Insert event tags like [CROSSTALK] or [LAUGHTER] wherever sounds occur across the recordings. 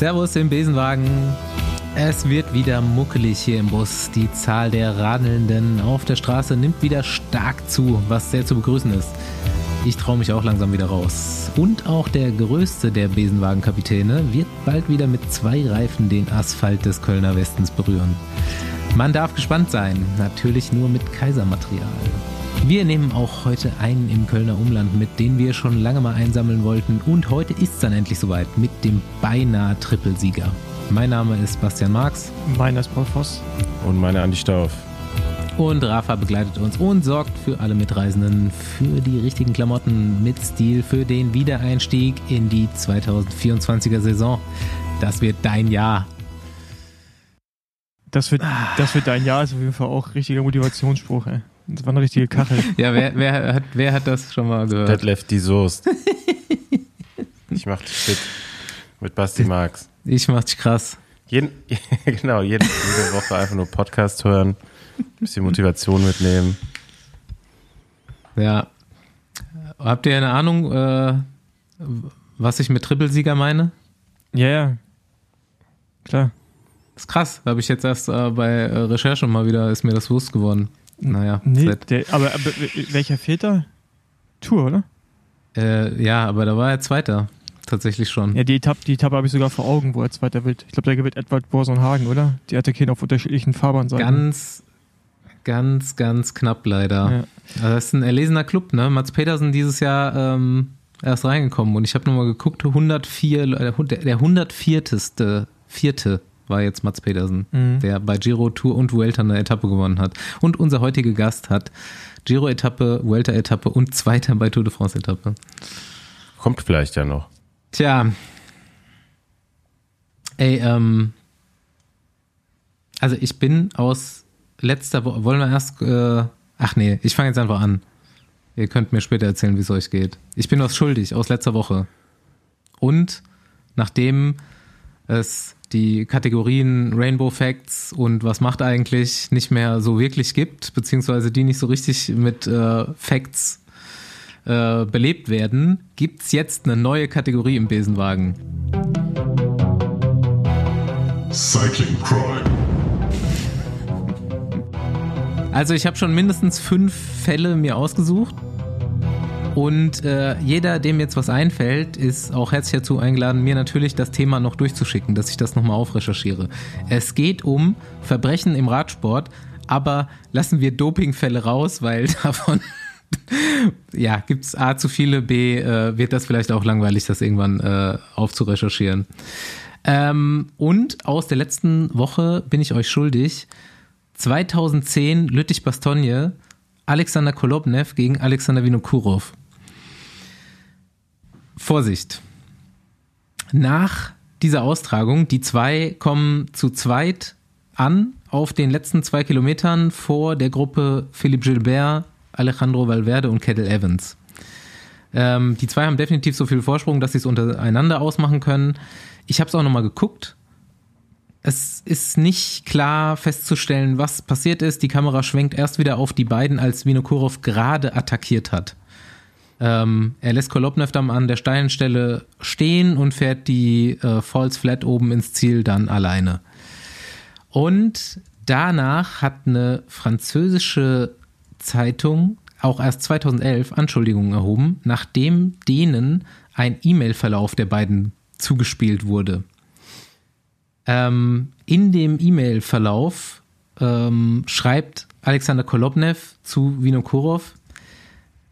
Servus im Besenwagen. Es wird wieder muckelig hier im Bus. Die Zahl der Radelnden auf der Straße nimmt wieder stark zu, was sehr zu begrüßen ist. Ich traue mich auch langsam wieder raus. Und auch der größte der Besenwagenkapitäne wird bald wieder mit zwei Reifen den Asphalt des Kölner Westens berühren. Man darf gespannt sein, natürlich nur mit Kaisermaterial. Wir nehmen auch heute einen im Kölner Umland mit, den wir schon lange mal einsammeln wollten. Und heute ist es dann endlich soweit mit dem beinahe Trippelsieger. Mein Name ist Bastian Marx. Meiner ist Paul Voss. Und meine Andi Stauf. Und Rafa begleitet uns und sorgt für alle Mitreisenden für die richtigen Klamotten mit Stil für den Wiedereinstieg in die 2024er Saison. Das wird dein Jahr. Das wird, das wird dein Jahr, ist auf jeden Fall auch richtiger Motivationsspruch, ey. Das war eine richtige Kachel. [LAUGHS] Ja, wer, wer, hat, wer hat das schon mal gehört? Detlef die Soest. [LAUGHS] ich mach dich fit. Mit Basti Marx. Ich mach dich krass. Jeden, [LAUGHS] genau, jede, jede Woche einfach nur Podcast hören, bisschen Motivation mitnehmen. Ja. Habt ihr eine Ahnung, äh, was ich mit Trippelsieger meine? Ja, ja. Klar. Das ist krass. Habe ich jetzt erst äh, bei äh, Recherche mal wieder, ist mir das bewusst geworden. Naja, nee, der, aber, aber, welcher fehlt da? Tour, oder? Äh, ja, aber da war er Zweiter. Tatsächlich schon. Ja, die Etappe, die Etappe habe ich sogar vor Augen, wo er Zweiter wird. Ich glaube, der gewinnt Edward Borson-Hagen, oder? Die attackieren auf unterschiedlichen Fahrbahnseiten. Ganz, ganz, ganz knapp leider. Ja. Also das ist ein erlesener Club, ne? Mats Petersen dieses Jahr ähm, erst reingekommen und ich habe nochmal geguckt, 104, äh, der 104. Vierte war jetzt Mats Petersen, mhm. der bei Giro Tour und Vuelta eine Etappe gewonnen hat. Und unser heutiger Gast hat Giro-Etappe, Vuelta-Etappe und Zweiter bei Tour de France-Etappe. Kommt vielleicht ja noch. Tja. Ey, ähm. Also ich bin aus letzter Woche. Wollen wir erst. Äh, ach nee, ich fange jetzt einfach an. Ihr könnt mir später erzählen, wie es euch geht. Ich bin was schuldig aus letzter Woche. Und nachdem es die Kategorien Rainbow Facts und was macht eigentlich nicht mehr so wirklich gibt, beziehungsweise die nicht so richtig mit äh, Facts äh, belebt werden, gibt es jetzt eine neue Kategorie im Besenwagen. Cycling Crime. Also ich habe schon mindestens fünf Fälle mir ausgesucht und äh, jeder, dem jetzt was einfällt, ist auch herzlich dazu eingeladen, mir natürlich das Thema noch durchzuschicken, dass ich das nochmal aufrecherchiere. Es geht um Verbrechen im Radsport, aber lassen wir Dopingfälle raus, weil [LAUGHS] davon ja, gibt es A zu viele, B äh, wird das vielleicht auch langweilig, das irgendwann äh, aufzurecherchieren. Ähm, und aus der letzten Woche bin ich euch schuldig. 2010 Lüttich-Bastogne, Alexander Kolobnev gegen Alexander Vinokurov. Vorsicht. Nach dieser Austragung, die zwei kommen zu zweit an auf den letzten zwei Kilometern vor der Gruppe Philipp Gilbert, Alejandro Valverde und Kettle Evans. Ähm, die zwei haben definitiv so viel Vorsprung, dass sie es untereinander ausmachen können. Ich habe es auch nochmal geguckt. Es ist nicht klar festzustellen, was passiert ist. Die Kamera schwenkt erst wieder auf die beiden, als Vinokurov gerade attackiert hat. Ähm, er lässt Kolobnev dann an der steilen Stelle stehen und fährt die äh, Falls Flat oben ins Ziel dann alleine. Und danach hat eine französische Zeitung auch erst 2011 Anschuldigungen erhoben, nachdem denen ein E-Mail-Verlauf der beiden zugespielt wurde. Ähm, in dem E-Mail-Verlauf ähm, schreibt Alexander Kolobnev zu Vinokurov,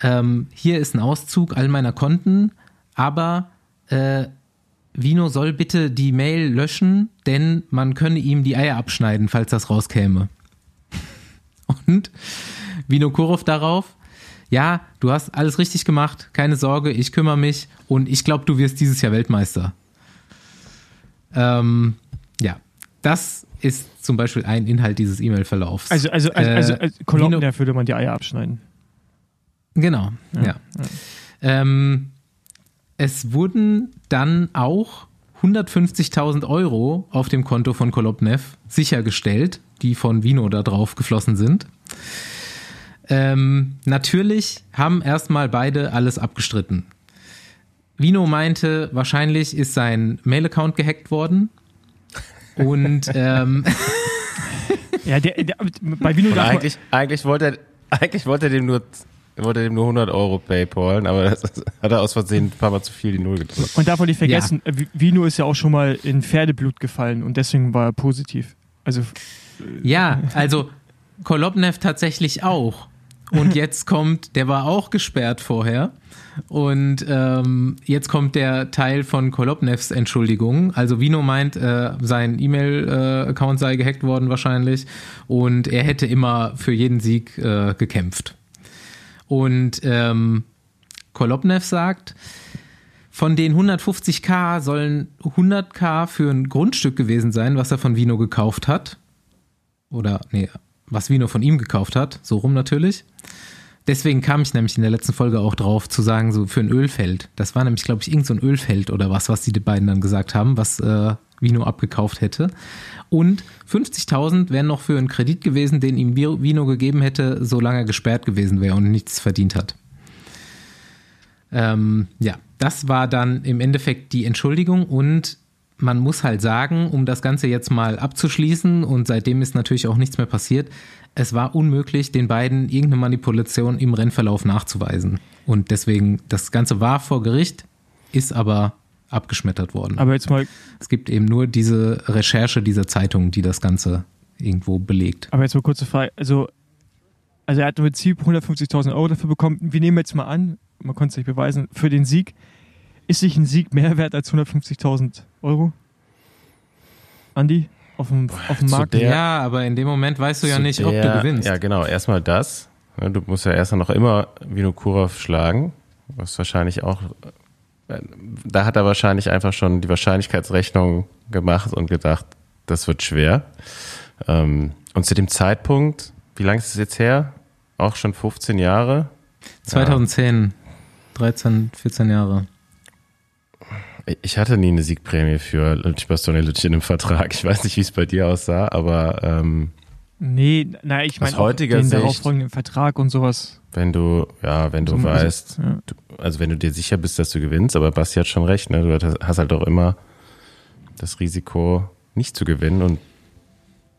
ähm, hier ist ein Auszug all meiner Konten, aber äh, Vino soll bitte die Mail löschen, denn man könne ihm die Eier abschneiden, falls das rauskäme. [LAUGHS] Und Vino Kurov darauf, ja, du hast alles richtig gemacht, keine Sorge, ich kümmere mich und ich glaube, du wirst dieses Jahr Weltmeister. Ähm, ja, das ist zum Beispiel ein Inhalt dieses E-Mail-Verlaufs. Also, also, also, also, also Kolumnen, da würde man die Eier abschneiden. Genau, ja. ja. Ähm, es wurden dann auch 150.000 Euro auf dem Konto von Kolobnev sichergestellt, die von Vino da drauf geflossen sind. Ähm, natürlich haben erstmal beide alles abgestritten. Vino meinte, wahrscheinlich ist sein Mail-Account gehackt worden. Und [LAUGHS] ähm, Ja, der, der, bei Vino darf eigentlich, eigentlich wollte er, eigentlich wollte er dem nur, wollte er dem nur 100 Euro Paypalen, aber das hat er aus Versehen ein paar Mal zu viel die Null gedrückt. und darf man nicht vergessen, äh, Vino ist ja auch schon mal in Pferdeblut gefallen und deswegen war er positiv. Also ja, also Kolobnev tatsächlich auch. Und [LAUGHS] jetzt kommt, der war auch gesperrt vorher. Und ähm, jetzt kommt der Teil von Kolobnevs Entschuldigung. Also Vino meint, äh, sein E-Mail-Account sei gehackt worden wahrscheinlich. Und er hätte immer für jeden Sieg äh, gekämpft. Und ähm, Kolobnev sagt, von den 150k sollen 100k für ein Grundstück gewesen sein, was er von Vino gekauft hat. Oder, nee, was Vino von ihm gekauft hat. So rum natürlich. Deswegen kam ich nämlich in der letzten Folge auch drauf zu sagen, so für ein Ölfeld. Das war nämlich, glaube ich, irgend so ein Ölfeld oder was, was die beiden dann gesagt haben, was äh, Vino abgekauft hätte. Und 50.000 wären noch für einen Kredit gewesen, den ihm Vino gegeben hätte, solange er gesperrt gewesen wäre und nichts verdient hat. Ähm, ja, das war dann im Endeffekt die Entschuldigung und man muss halt sagen, um das Ganze jetzt mal abzuschließen und seitdem ist natürlich auch nichts mehr passiert, es war unmöglich, den beiden irgendeine Manipulation im Rennverlauf nachzuweisen. Und deswegen, das Ganze war vor Gericht, ist aber abgeschmettert worden. Aber jetzt mal, es gibt eben nur diese Recherche dieser Zeitung, die das Ganze irgendwo belegt. aber jetzt mal kurze Frage. Also, also er hat im Prinzip 150.000 Euro dafür bekommen. Wir nehmen jetzt mal an, man konnte es nicht beweisen, für den Sieg. Ist sich ein Sieg mehr wert als 150.000 Euro? Andi? Auf dem, auf dem Markt? der- ja, aber in dem Moment weißt du ja nicht, ob du der- gewinnst. Ja, genau. Erstmal das. Du musst ja erstmal noch immer Vinokurov schlagen. Was wahrscheinlich auch. Da hat er wahrscheinlich einfach schon die Wahrscheinlichkeitsrechnung gemacht und gedacht, das wird schwer. Ähm, Und zu dem Zeitpunkt, wie lange ist es jetzt her? Auch schon 15 Jahre. 2010, 13, 14 Jahre. Ich hatte nie eine Siegprämie für Bastoni Luci in einem Vertrag. Ich weiß nicht, wie es bei dir aussah, aber ähm, Nee, naja, ich meine den Sicht- darauffolgenden Vertrag und sowas. wenn du, ja, wenn du So, also, weißt, ja. du, also wenn du dir sicher bist, dass du gewinnst, aber Basti hat schon recht, ne? Du hast halt auch immer das Risiko, nicht zu gewinnen. Und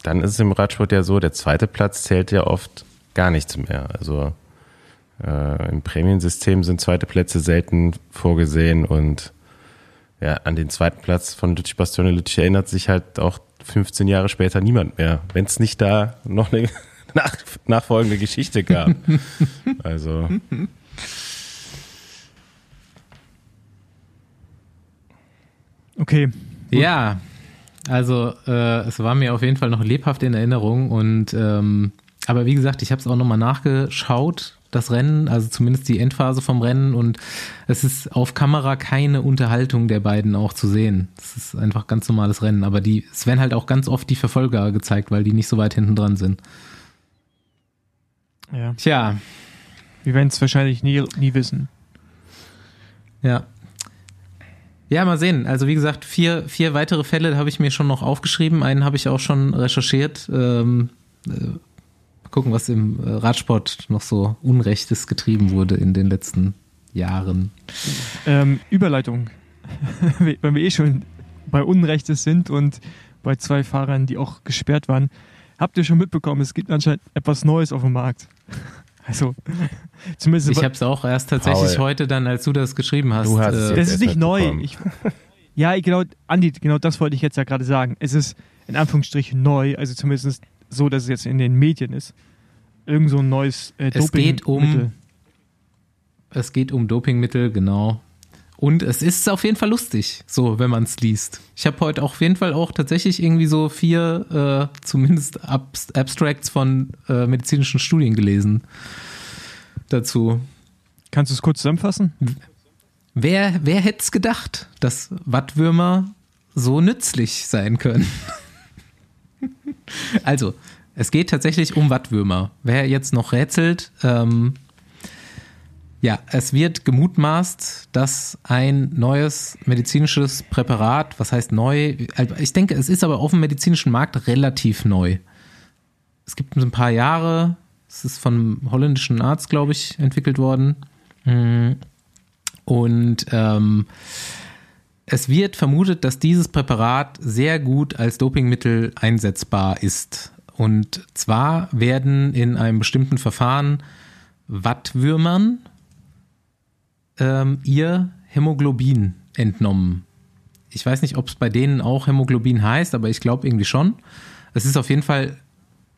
dann ist es im Radsport ja so, der zweite Platz zählt ja oft gar nichts mehr. Also äh, im Prämiensystem sind zweite Plätze selten vorgesehen und ja, an den zweiten Platz von Luci Bastione Luci erinnert sich halt auch 15 Jahre später niemand mehr, wenn es nicht da noch eine [LAUGHS] nach, nachfolgende Geschichte gab. [LAUGHS] also Okay. Ja, also äh, es war mir auf jeden Fall noch lebhaft in Erinnerung und ähm, aber wie gesagt, ich habe es auch nochmal nachgeschaut, das Rennen, also zumindest die Endphase vom Rennen und es ist auf Kamera keine Unterhaltung der beiden auch zu sehen. Es ist einfach ganz normales Rennen, aber die es werden halt auch ganz oft die Verfolger gezeigt, weil die nicht so weit hinten dran sind. Ja. Tja, Wir werden es wahrscheinlich nie, nie wissen. Ja. Ja, mal sehen. Also wie gesagt, vier, vier weitere Fälle habe ich mir schon noch aufgeschrieben. Einen habe ich auch schon recherchiert. Ähm, äh, gucken, was im äh, Radsport noch so Unrechtes getrieben wurde in den letzten Jahren. Ähm, Überleitung. [LAUGHS] Wenn wir eh schon bei Unrechtes sind und bei zwei Fahrern, die auch gesperrt waren. Habt ihr schon mitbekommen, es gibt anscheinend etwas Neues auf dem Markt. [LAUGHS] Also, [LAUGHS] zumindest. Ich habe es auch erst tatsächlich Paul. heute dann, als du das geschrieben hast. Du hast es äh, das ist nicht neu. Ich, ja, genau, Andi, genau das wollte ich jetzt ja gerade sagen. Es ist in Anführungsstrichen neu, also zumindest so, dass es jetzt in den Medien ist. Irgend so ein neues äh, Es geht um- Dopingmittel. Es geht um Dopingmittel, genau. Und es ist auf jeden Fall lustig, so wenn man es liest. Ich habe heute auf jeden Fall auch tatsächlich irgendwie so vier, äh, zumindest Abs Abstracts von äh, medizinischen Studien gelesen dazu. Kannst du es kurz zusammenfassen? Wer, wer hätte es gedacht, dass Wattwürmer so nützlich sein können? Also, es geht tatsächlich um Wattwürmer. Wer jetzt noch rätselt, ähm, ja, es wird gemutmaßt, dass ein neues medizinisches Präparat, was heißt neu, also ich denke, es ist aber auf dem medizinischen Markt relativ neu. Es gibt ein paar Jahre, es ist von einem holländischen Arzt, glaube ich, entwickelt worden. Mm. Und ähm, es wird vermutet, dass dieses Präparat sehr gut als Dopingmittel einsetzbar ist. Und zwar werden in einem bestimmten Verfahren Wattwürmern ähm, ihr Hämoglobin entnommen. Ich weiß nicht, ob es bei denen auch Hämoglobin heißt, aber ich glaube irgendwie schon. Es ist auf jeden Fall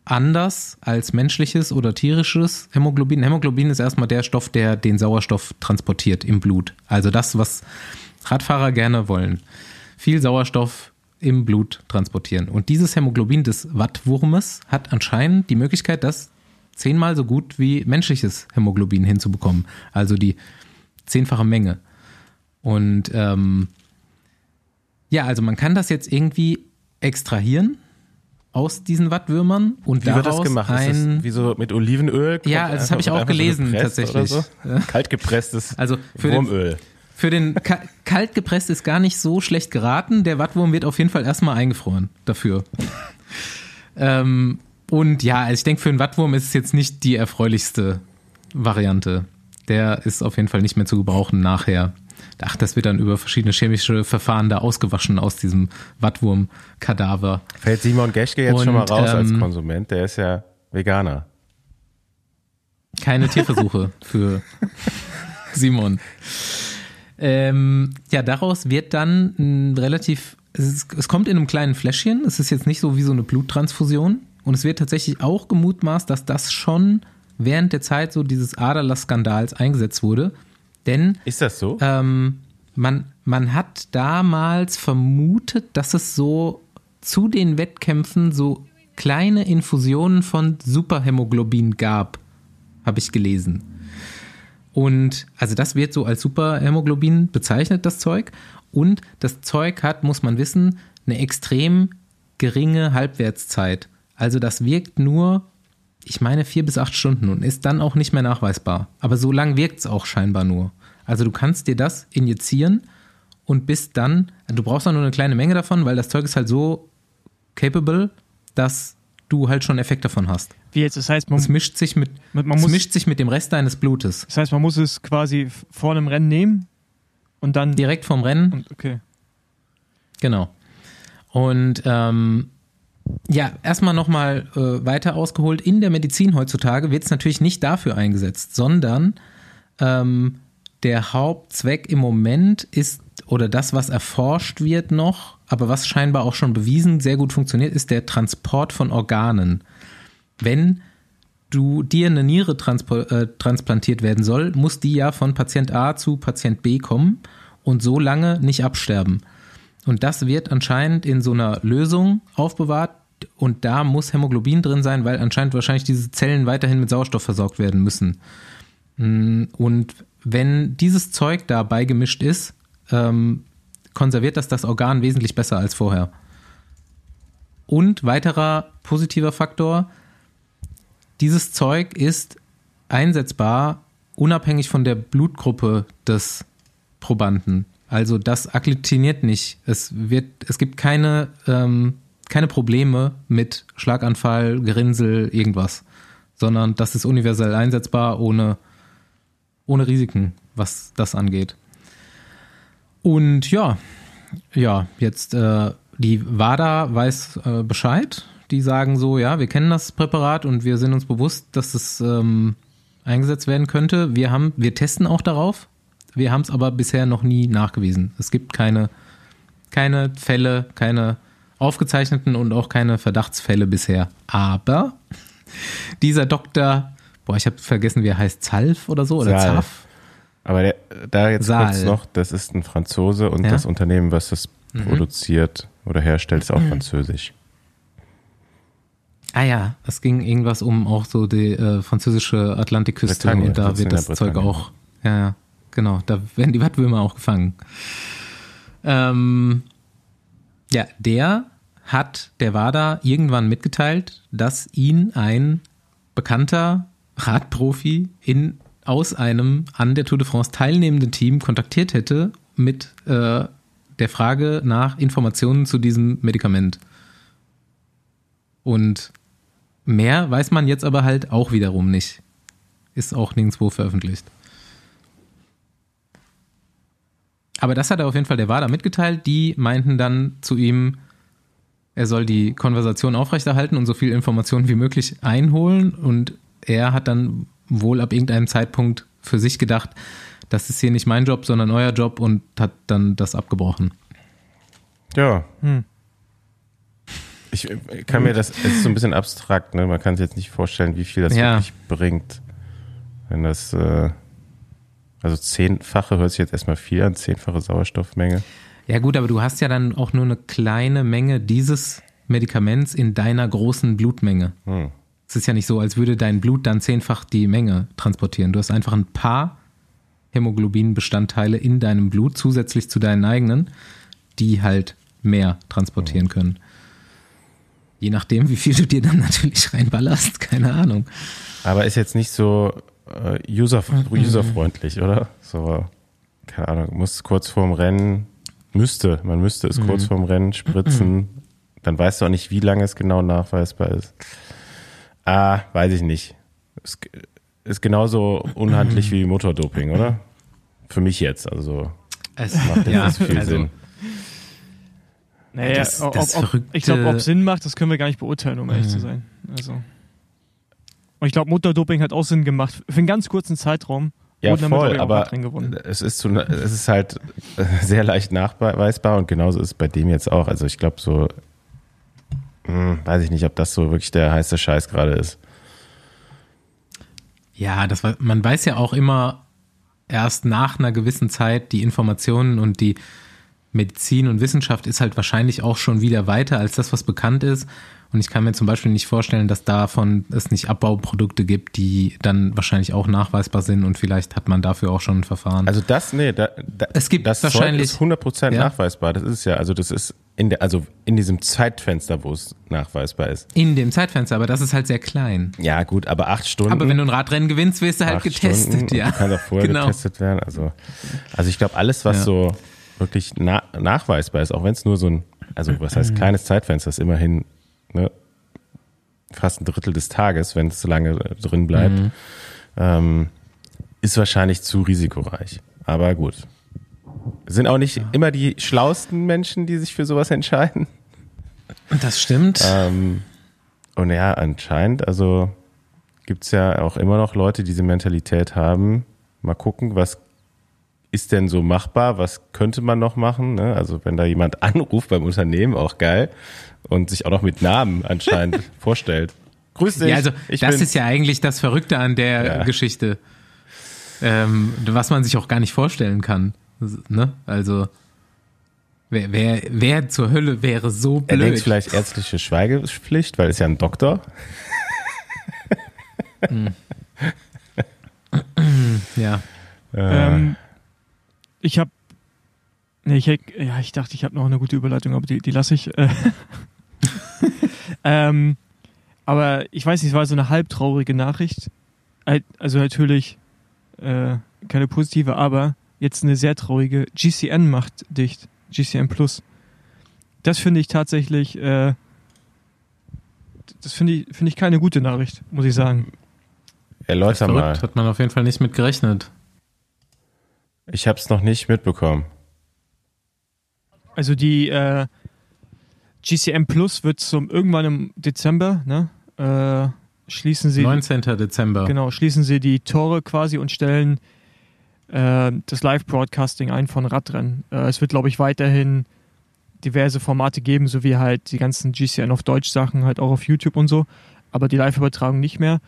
anders als menschliches oder tierisches Hämoglobin. Hämoglobin ist erstmal der Stoff, der den Sauerstoff transportiert im Blut. Also das, was Radfahrer gerne wollen. Viel Sauerstoff im Blut transportieren. Und dieses Hämoglobin des Wattwurmes hat anscheinend die Möglichkeit, das zehnmal so gut wie menschliches Hämoglobin hinzubekommen. Also die zehnfache Menge. Und ähm, ja, also man kann das jetzt irgendwie extrahieren aus diesen Wattwürmern und Wie wird das daraus gemacht? Ist ein das wie so mit Olivenöl? Ja, also das habe ich auch so gelesen, gepresst tatsächlich. So? [LAUGHS] Kalt gepresstes Also für den- Wurmöl. Für den Ka kalt gepresst ist gar nicht so schlecht geraten. Der Wattwurm wird auf jeden Fall erstmal eingefroren dafür. ähm, und ja, also ich denke, für einen Wattwurm ist es jetzt nicht die erfreulichste Variante. Der ist auf jeden Fall nicht mehr zu gebrauchen nachher. Ach, das wird dann über verschiedene chemische Verfahren da ausgewaschen aus diesem Wattwurm-Kadaver. Fällt Simon Geschke jetzt Und, schon mal raus als ähm, Konsument? Der ist ja Veganer. Keine Tierversuche für [LAUGHS] Simon. Ähm, ja, daraus wird dann ein relativ, es, ist, es kommt in einem kleinen Fläschchen, es ist jetzt nicht so wie so eine Bluttransfusion und es wird tatsächlich auch gemutmaßt, dass das schon während der Zeit so dieses Aderlass-Skandals eingesetzt wurde, denn Ist das so? ähm, man, man hat damals vermutet, dass es so zu den Wettkämpfen so kleine Infusionen von Superhämoglobin gab, habe ich gelesen. Und also das wird so als Superhämoglobin bezeichnet, das Zeug. Und das Zeug hat, muss man wissen, eine extrem geringe Halbwertszeit. Also das wirkt nur, ich meine, vier bis acht Stunden und ist dann auch nicht mehr nachweisbar. Aber so lang wirkt es auch scheinbar nur. Also du kannst dir das injizieren und bist dann, du brauchst auch nur eine kleine Menge davon, weil das Zeug ist halt so capable, dass du halt schon Effekt davon hast. Wie jetzt? Das heißt, man, Es mischt sich mit, man, es muss, mischt sich mit dem Rest deines Blutes. das heißt, man muss es quasi vor einem Rennen nehmen und dann. Direkt vom Rennen Und, okay. Genau. Und ähm, ja, erstmal nochmal äh, weiter ausgeholt. In der Medizin heutzutage wird es natürlich nicht dafür eingesetzt, sondern ähm, der Hauptzweck im Moment ist, oder das, was erforscht wird noch, aber was scheinbar auch schon bewiesen sehr gut funktioniert, ist der Transport von Organen. Wenn du dir eine Niere äh, transplantiert werden soll, muss die ja von Patient A zu Patient B kommen und so lange nicht absterben. Und das wird anscheinend in so einer Lösung aufbewahrt und da muss Hämoglobin drin sein, weil anscheinend wahrscheinlich diese Zellen weiterhin mit Sauerstoff versorgt werden müssen. Mm, Und wenn dieses Zeug da beigemischt ist, ähm, konserviert das das Organ wesentlich besser als vorher. Und weiterer positiver Faktor, dieses Zeug ist einsetzbar unabhängig von der Blutgruppe des Probanden. Also das agglutiniert nicht. Es wird, es gibt keine, ähm, keine Probleme mit Schlaganfall, Gerinnsel, irgendwas, sondern das ist universell einsetzbar ohne, ohne Risiken, was das angeht. Und ja, ja, jetzt äh, die WADA weiß äh, Bescheid. Die sagen so, ja, wir kennen das Präparat und wir sind uns bewusst, dass es ähm, eingesetzt werden könnte. Wir haben, wir testen auch darauf. Wir haben es aber bisher noch nie nachgewiesen. Es gibt keine, keine Fälle, keine aufgezeichneten und auch keine Verdachtsfälle bisher. Aber [LAUGHS] dieser Doktor, boah, ich habe vergessen, wie er heißt, Zalf oder so oder Salf. Aber der, da jetzt Saal. kurz noch, das ist ein Franzose und Ja? das Unternehmen, was das Mhm. produziert oder herstellt, ist auch französisch. Ah ja, es ging irgendwas um auch so die äh, französische Atlantikküste Bretagne, und da wird das Zeug auch, ja, ja, genau, da werden die Wattwürmer auch gefangen. Ähm, ja, der hat der WADA irgendwann mitgeteilt, dass ihn ein bekannter Radprofi in, aus einem an der Tour de France teilnehmenden Team kontaktiert hätte mit äh, der Frage nach Informationen zu diesem Medikament. Und mehr weiß man jetzt aber halt auch wiederum nicht. Ist auch nirgendwo veröffentlicht. aber das hat er auf jeden Fall der WADA mitgeteilt. Die meinten dann zu ihm, er soll die Konversation aufrechterhalten und so viel Informationen wie möglich einholen. Und er hat dann wohl ab irgendeinem Zeitpunkt für sich gedacht, das ist hier nicht mein Job, sondern euer Job und hat dann das abgebrochen. Ja. Hm. Ich kann mir das, es ist so ein bisschen abstrakt, ne? Man kann sich jetzt nicht vorstellen, wie viel das Ja. wirklich bringt. Wenn das, äh, also zehnfache hört sich jetzt erstmal viel an, zehnfache Sauerstoffmenge. Ja gut, aber du hast ja dann auch nur eine kleine Menge dieses Medikaments in deiner großen Blutmenge. Hm. Es ist ja nicht so, als würde dein Blut dann zehnfach die Menge transportieren. Du hast einfach ein paar Hämoglobinbestandteile in deinem Blut zusätzlich zu deinen eigenen, die halt mehr transportieren können. Je nachdem, wie viel du dir dann natürlich reinballerst, keine Ahnung. Aber ist jetzt nicht so äh, user, userfreundlich, oder? So, keine Ahnung, muss kurz vorm Rennen, müsste, man müsste es kurz vorm Rennen spritzen. Dann weißt du auch nicht, wie lange es genau nachweisbar ist. Ah, weiß ich nicht. Es ist genauso unhandlich wie Motordoping, oder? Für mich jetzt, also Es macht ja, nicht so viel also, Sinn. Naja, Das- ob, das ob, ich glaube, ob Sinn macht, das können wir gar nicht beurteilen, um ehrlich Mhm. zu sein. Also. Und ich glaube, Mutterdoping hat auch Sinn gemacht. Für einen ganz kurzen Zeitraum. Ja, wurden damit, voll, aber es ist, zu, es ist halt äh, [LAUGHS] sehr leicht nachweisbar und genauso ist es bei dem jetzt auch. Also ich glaube so, hm, weiß ich nicht, ob das so wirklich der heiße Scheiß gerade ist. Ja, das war, man weiß ja auch immer erst nach einer gewissen Zeit die Informationen und die Medizin und Wissenschaft ist halt wahrscheinlich auch schon wieder weiter als das, was bekannt ist. Und ich kann mir zum Beispiel nicht vorstellen, dass davon es nicht Abbauprodukte gibt, die dann wahrscheinlich auch nachweisbar sind und vielleicht hat man dafür auch schon ein Verfahren. Also das, nee, da, da, Es gibt das wahrscheinlich- Zeug ist 100% Ja. nachweisbar. Das ist ja, also das ist in der, also in diesem Zeitfenster, wo es nachweisbar ist. in dem Zeitfenster, aber das ist halt sehr klein. Ja, gut, aber acht Stunden. Aber wenn du ein Radrennen gewinnst, wirst du halt getestet, Stunden, ja. Kann auch vorher [LAUGHS] genau. getestet werden. Also, also ich glaube, alles, was Ja. so wirklich na, nachweisbar ist, auch wenn es nur so ein, also was heißt kleines Zeitfenster ist, immerhin ne, fast ein Drittel des Tages, wenn es so lange drin bleibt, Mhm. ähm, ist wahrscheinlich zu risikoreich. Aber gut. Sind auch nicht immer die schlauesten Menschen, die sich für sowas entscheiden. Das stimmt. Ähm, und ja, anscheinend, also gibt's ja auch immer noch Leute, die diese Mentalität haben. Mal gucken, was ist denn so machbar? Was könnte man noch machen? Ne? Also wenn da jemand [LAUGHS] anruft beim Unternehmen, auch geil. Und sich auch noch mit Namen anscheinend [LAUGHS] vorstellt. Grüß dich. Ja, also ich das ist ja eigentlich das Verrückte an der Ja. Geschichte, ähm, was man sich auch gar nicht vorstellen kann. Ne? Also wer, wer, wer zur Hölle wäre so er denkt blöd? vielleicht ärztliche Schweigepflicht, weil er ist ja ein Doktor. [LAUGHS] Ja, Äh, Ähm, ich habe, nee, ich, ja, ich dachte, ich habe noch eine gute Überleitung, aber die, die lasse ich. Äh. [LAUGHS] ähm, aber ich weiß nicht, es war so eine halbtraurige Nachricht. Al- Also natürlich äh, keine positive, aber jetzt eine sehr traurige. GCN macht dicht. GCN Plus. Das finde ich tatsächlich, äh, das finde ich, finde ich keine gute Nachricht, muss ich sagen. erläuter mal. hat man auf jeden Fall nicht mit gerechnet. Ich habe es noch nicht mitbekommen. Also die äh, GCM Plus wird zum irgendwann im Dezember, ne? Äh, schließen sie 19. Dezember. genau, schließen sie die Tore quasi und stellen äh, das Live-Broadcasting ein von Radrennen. Äh, es wird, glaube ich, weiterhin diverse Formate geben, so wie halt die ganzen GCN auf Deutsch Sachen halt auch auf YouTube und so, aber die Live-Übertragung nicht mehr.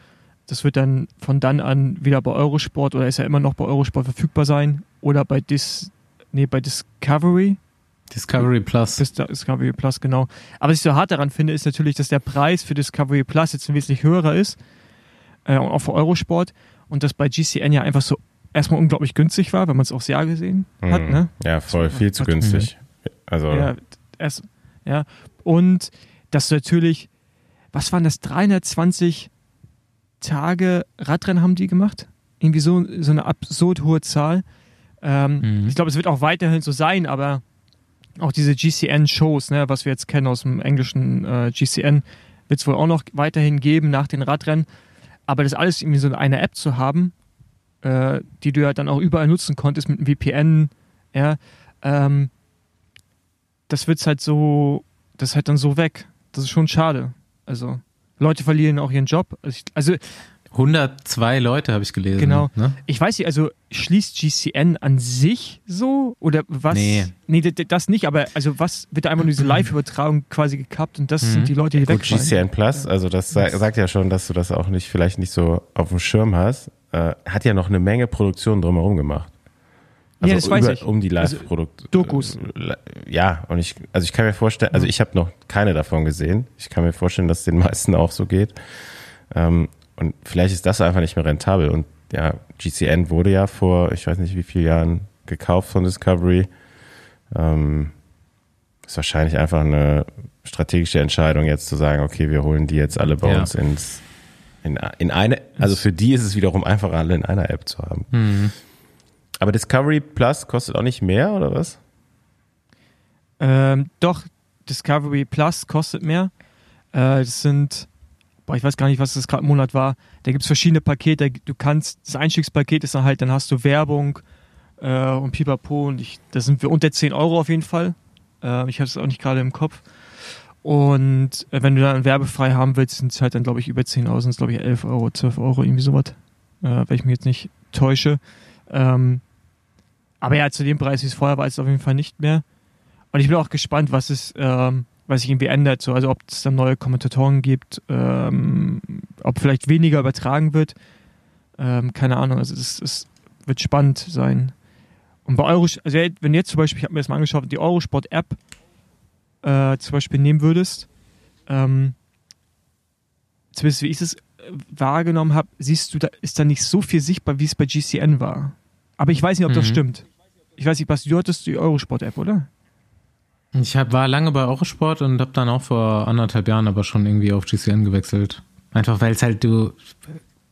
Das wird dann von dann an wieder bei Eurosport oder ist ja immer noch bei Eurosport verfügbar sein oder bei Dis nee, bei Discovery, Discovery Plus. Dis- Discovery Plus, genau. Aber was ich so hart daran finde, ist natürlich, dass der Preis für Discovery Plus jetzt ein wesentlich höherer ist, äh, und auch für Eurosport, und das bei GCN ja einfach so erstmal unglaublich günstig war, wenn man es aufs Jahr gesehen hat, Hm. ne? Ja, voll, viel zu Hat- günstig. Also, Ja, erst, ja. Und dass du natürlich, was waren das, 320 Tage Radrennen haben die gemacht? Irgendwie so, so eine absurd hohe Zahl. Ähm, Mhm. Ich glaube, es wird auch weiterhin so sein, aber auch diese GCN-Shows, ne, was wir jetzt kennen aus dem englischen äh, GCN, wird es wohl auch noch weiterhin geben nach den Radrennen. Aber das alles irgendwie so eine App zu haben, äh, die du ja dann auch überall nutzen konntest mit einem VPN, ja, ähm, das wird's halt so, das ist halt dann so weg. Das ist schon schade. Also, Leute verlieren auch ihren Job. Also, ich, also 102 Leute habe ich gelesen. Genau. Ne? Ich weiß nicht, also schließt GCN an sich so oder was? Nee. Nee, das nicht, aber also was wird da einfach nur diese [CLEARS THROAT] Live-Übertragung quasi gekappt und das Mhm. sind die Leute, die Gut, wegfallen. GCN Plus, also das sa- sagt ja schon, dass du das auch nicht, vielleicht nicht so auf dem Schirm hast, äh, hat ja noch eine Menge Produktion drumherum gemacht. Ja, das weiß über, ich. Um die Also, Live-Produkt. Dokus. äh, Ja, und ich, also ich kann mir vorstellen, also ich habe noch keine davon gesehen. Ich kann mir vorstellen, dass es den meisten auch so geht. Ähm, und vielleicht ist das einfach nicht mehr rentabel. Und ja, GCN wurde ja vor, ich weiß nicht wie vielen Jahren gekauft von Discovery. Ähm, ist wahrscheinlich einfach eine strategische Entscheidung, jetzt zu sagen, okay, wir holen die jetzt alle bei Ja. uns ins, in, in eine, also für die ist es wiederum einfacher, alle in einer App zu haben. Mhm. Aber Discovery Plus kostet auch nicht mehr, oder was? Ähm, doch, Discovery Plus kostet mehr. Äh, das sind, boah, ich weiß gar nicht, was das gerade im Monat war. Da gibt es verschiedene Pakete. Du kannst, das Einstiegspaket ist dann halt, dann hast du Werbung äh, und Pipapo und ich, da sind wir unter 10 Euro auf jeden Fall. Äh, ich habe es auch nicht gerade im Kopf. Und äh, wenn du dann werbefrei haben willst, sind es halt dann, glaube ich, über 10 Euro, sind es, glaube ich, 11 Euro, 12 Euro, irgendwie sowas. Äh, wenn ich mich jetzt nicht täusche. Ähm, aber ja, zu dem Preis, wie es vorher war, ist es auf jeden Fall nicht mehr. Und ich bin auch gespannt, was es, ähm, was sich irgendwie ändert. So. Also ob es dann neue Kommentatoren gibt, ähm, ob vielleicht weniger übertragen wird. Ähm, keine Ahnung. Also es, es wird spannend sein. Und bei Euro, also wenn jetzt zum Beispiel, ich habe mir das mal angeschaut, die Eurosport-App äh, zum Beispiel nehmen würdest, ähm, zumindest wie ich es wahrgenommen habe, siehst du, da ist da nicht so viel sichtbar, wie es bei GCN war. Aber ich weiß nicht, ob das Mhm. stimmt. Ich weiß nicht, Basti, du hattest die Eurosport-App, oder? Ich hab, war lange bei Eurosport und habe dann auch vor anderthalb Jahren aber schon irgendwie auf GCN gewechselt. Einfach weil es halt du,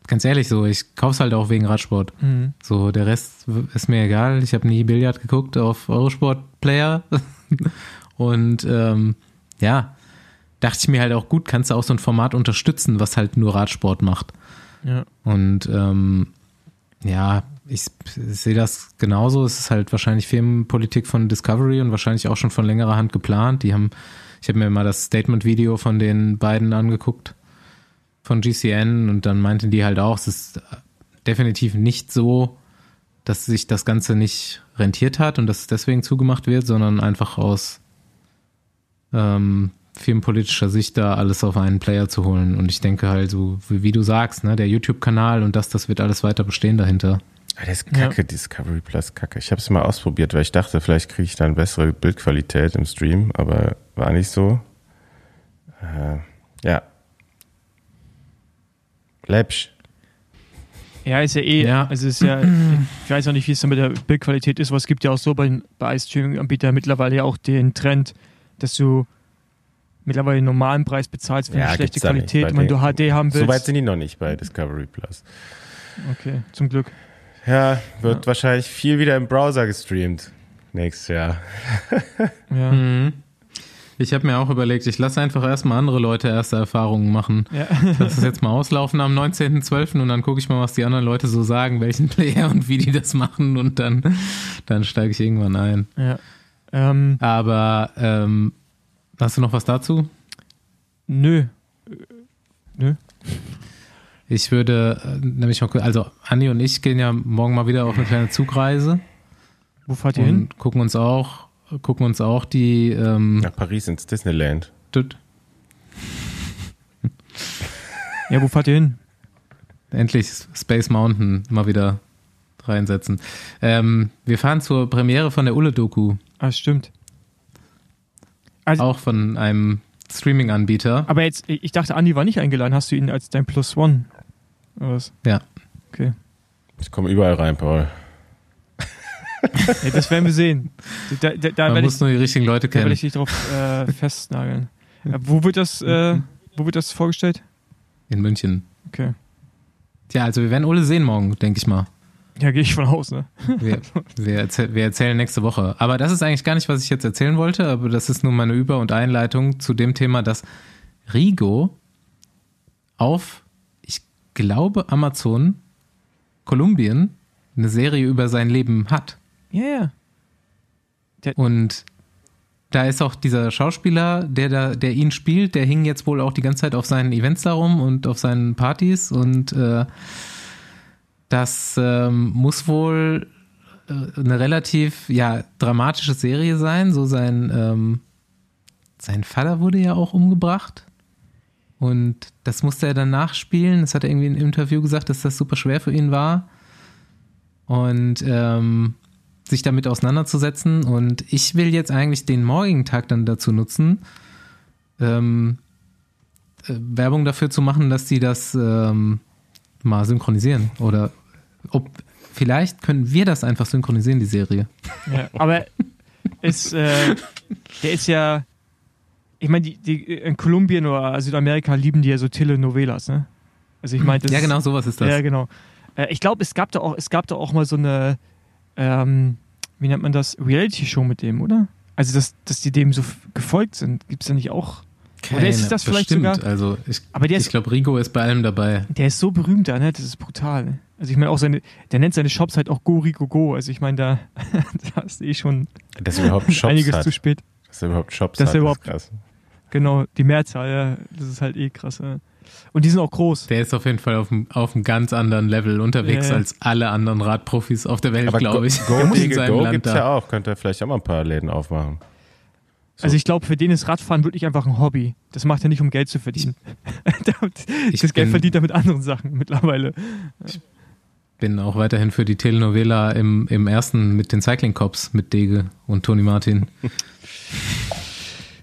ganz ehrlich so, ich kauf's halt auch wegen Radsport. Mhm. So, der Rest ist mir egal. Ich habe nie Billard geguckt auf Eurosport Player. [LAUGHS] und ähm, ja, dachte ich mir halt auch gut, kannst du auch so ein Format unterstützen, was halt nur Radsport macht. Ja. Und ähm, ja, ich, sehe das genauso. Es ist halt wahrscheinlich Firmenpolitik von Discovery und wahrscheinlich auch schon von längerer Hand geplant. Die haben, ich habe mir mal das Statement-Video von den beiden angeguckt von GCN und dann meinten die halt auch, es ist definitiv nicht so, dass sich das Ganze nicht rentiert hat und dass es deswegen zugemacht wird, sondern einfach aus ähm, firmenpolitischer Sicht da alles auf einen Player zu holen. Und ich denke halt so, wie, wie du sagst, ne, der YouTube-Kanal und das, das wird alles weiter bestehen dahinter. Ah, Der ist kacke, Discovery Plus kacke. Ich habe es mal ausprobiert, weil ich dachte, vielleicht kriege ich dann bessere Bildqualität im Stream, aber war nicht so. Äh, ja. Läppsch. Ja, ist ja eh, Ja. also ist ja, ich weiß auch nicht, wie es da mit der Bildqualität ist, aber es gibt ja auch so bei, bei Streaming-Anbietern mittlerweile ja auch den Trend, dass du mittlerweile den normalen Preis bezahlst für Ja, eine schlechte. Qualität. Wenn du HD haben willst. So weit sind die noch nicht bei Discovery Plus. okay, zum Glück. Ja, wird wahrscheinlich viel wieder im Browser gestreamt nächstes Jahr. [LAUGHS] Ja. Mhm. Ich habe mir auch überlegt, ich lasse einfach erstmal andere Leute erste Erfahrungen machen. ja. Lass es jetzt mal auslaufen am 19.12. und dann gucke ich mal, was die anderen Leute so sagen, welchen [LAUGHS] Player und wie die das machen und dann, dann steige ich irgendwann ein. ja. Ähm, Aber ähm, hast du noch was dazu? nö. Nö. Ich würde äh, nämlich mal, kurz- also Andi und ich gehen ja morgen mal wieder auf eine kleine Zugreise Wo fahrt ihr hin? und gucken uns auch, gucken uns auch die ähm, Nach Paris ins Disneyland. tut- Ja, wo fahrt ihr hin? endlich Space Mountain mal wieder reinsetzen. Ähm, wir fahren zur Premiere von der Ulle-Doku, Ah, stimmt. Also, auch von einem Streaming-Anbieter. aber jetzt, ich dachte, Andi war nicht eingeladen. Hast du ihn als dein Plus One? Oder was? Ja. Okay. Ich komme überall rein, Paul. [LAUGHS] Ja, das werden wir sehen. Da, da, da Man werde muss ich, nur die richtigen Leute da werd kennen. ich dich drauf äh, festnageln. Äh, wo wird das, äh, wo wird das vorgestellt? In München. Okay. Tja, also wir werden Ulle sehen morgen, denke ich mal. Ja, gehe ich von aus, ne? Wir, wir, erzähl, wir erzählen nächste Woche. Aber das ist eigentlich gar nicht, was ich jetzt erzählen wollte, aber das ist nur meine Über- und Einleitung zu dem Thema, dass Rigo auf, glaube, Amazon Kolumbien eine Serie über sein Leben hat. Ja, ja. Der- Und da ist auch dieser Schauspieler, der da, der ihn spielt, der hing jetzt wohl auch die ganze Zeit auf seinen Events darum und auf seinen Partys und äh, das ähm, muss wohl äh, eine relativ ja dramatische Serie sein. So sein ähm, sein Vater wurde ja auch umgebracht und das musste er dann nachspielen. Das hat er irgendwie in einem Interview gesagt, dass das super schwer für ihn war und ähm, sich damit auseinanderzusetzen. Und ich will jetzt eigentlich den morgigen Tag dann dazu nutzen, ähm, äh, Werbung dafür zu machen, dass die das ähm, mal synchronisieren. Oder ob vielleicht können wir das einfach synchronisieren, die Serie. Ja, aber ist, äh, der ist ja, ich meine, die, die in Kolumbien oder Südamerika lieben die ja so Telenovelas, ne? Also ich meine, das Ja, genau, sowas ist das. Ja, genau. Äh, ich glaube, es gab da auch, es gab da auch mal so eine, ähm, wie nennt man das, Reality-Show mit dem, oder? Also dass, dass die dem so gefolgt sind, gibt es da nicht auch? Oder ist das vielleicht bestimmt. sogar- Also ich, Aber der ich glaube, Rigo ist bei allem dabei. der ist so berühmt da, ne? Das ist brutal. Ne? Also ich meine auch seine, der nennt seine Shops halt auch Go Rico Go. Also ich meine, da, [LAUGHS] da ist eh schon Dass er überhaupt Shops einiges hat. zu spät. Dass er überhaupt Shops Dass hat. er überhaupt- ist krass. Genau, die Mehrzahl, ja, das ist halt eh krass. Ja. Und die sind auch groß. Der ist auf jeden Fall auf einem, auf einem ganz anderen Level unterwegs Ja, ja. als alle anderen Radprofis auf der Welt, glaube Go, ich. Go, muss [LAUGHS] in Go, seinem Go Land gibt's da. ja auch. Könnte er vielleicht auch mal ein paar Läden aufmachen. So. Also ich glaube, für den ist Radfahren wirklich einfach ein Hobby. Das macht er nicht, um Geld zu verdienen. Ich [LAUGHS] das Geld verdient er mit anderen Sachen mittlerweile. Bin auch weiterhin für die Telenovela im, im ersten mit den Cycling Cops mit Dege und Toni Martin [LAUGHS]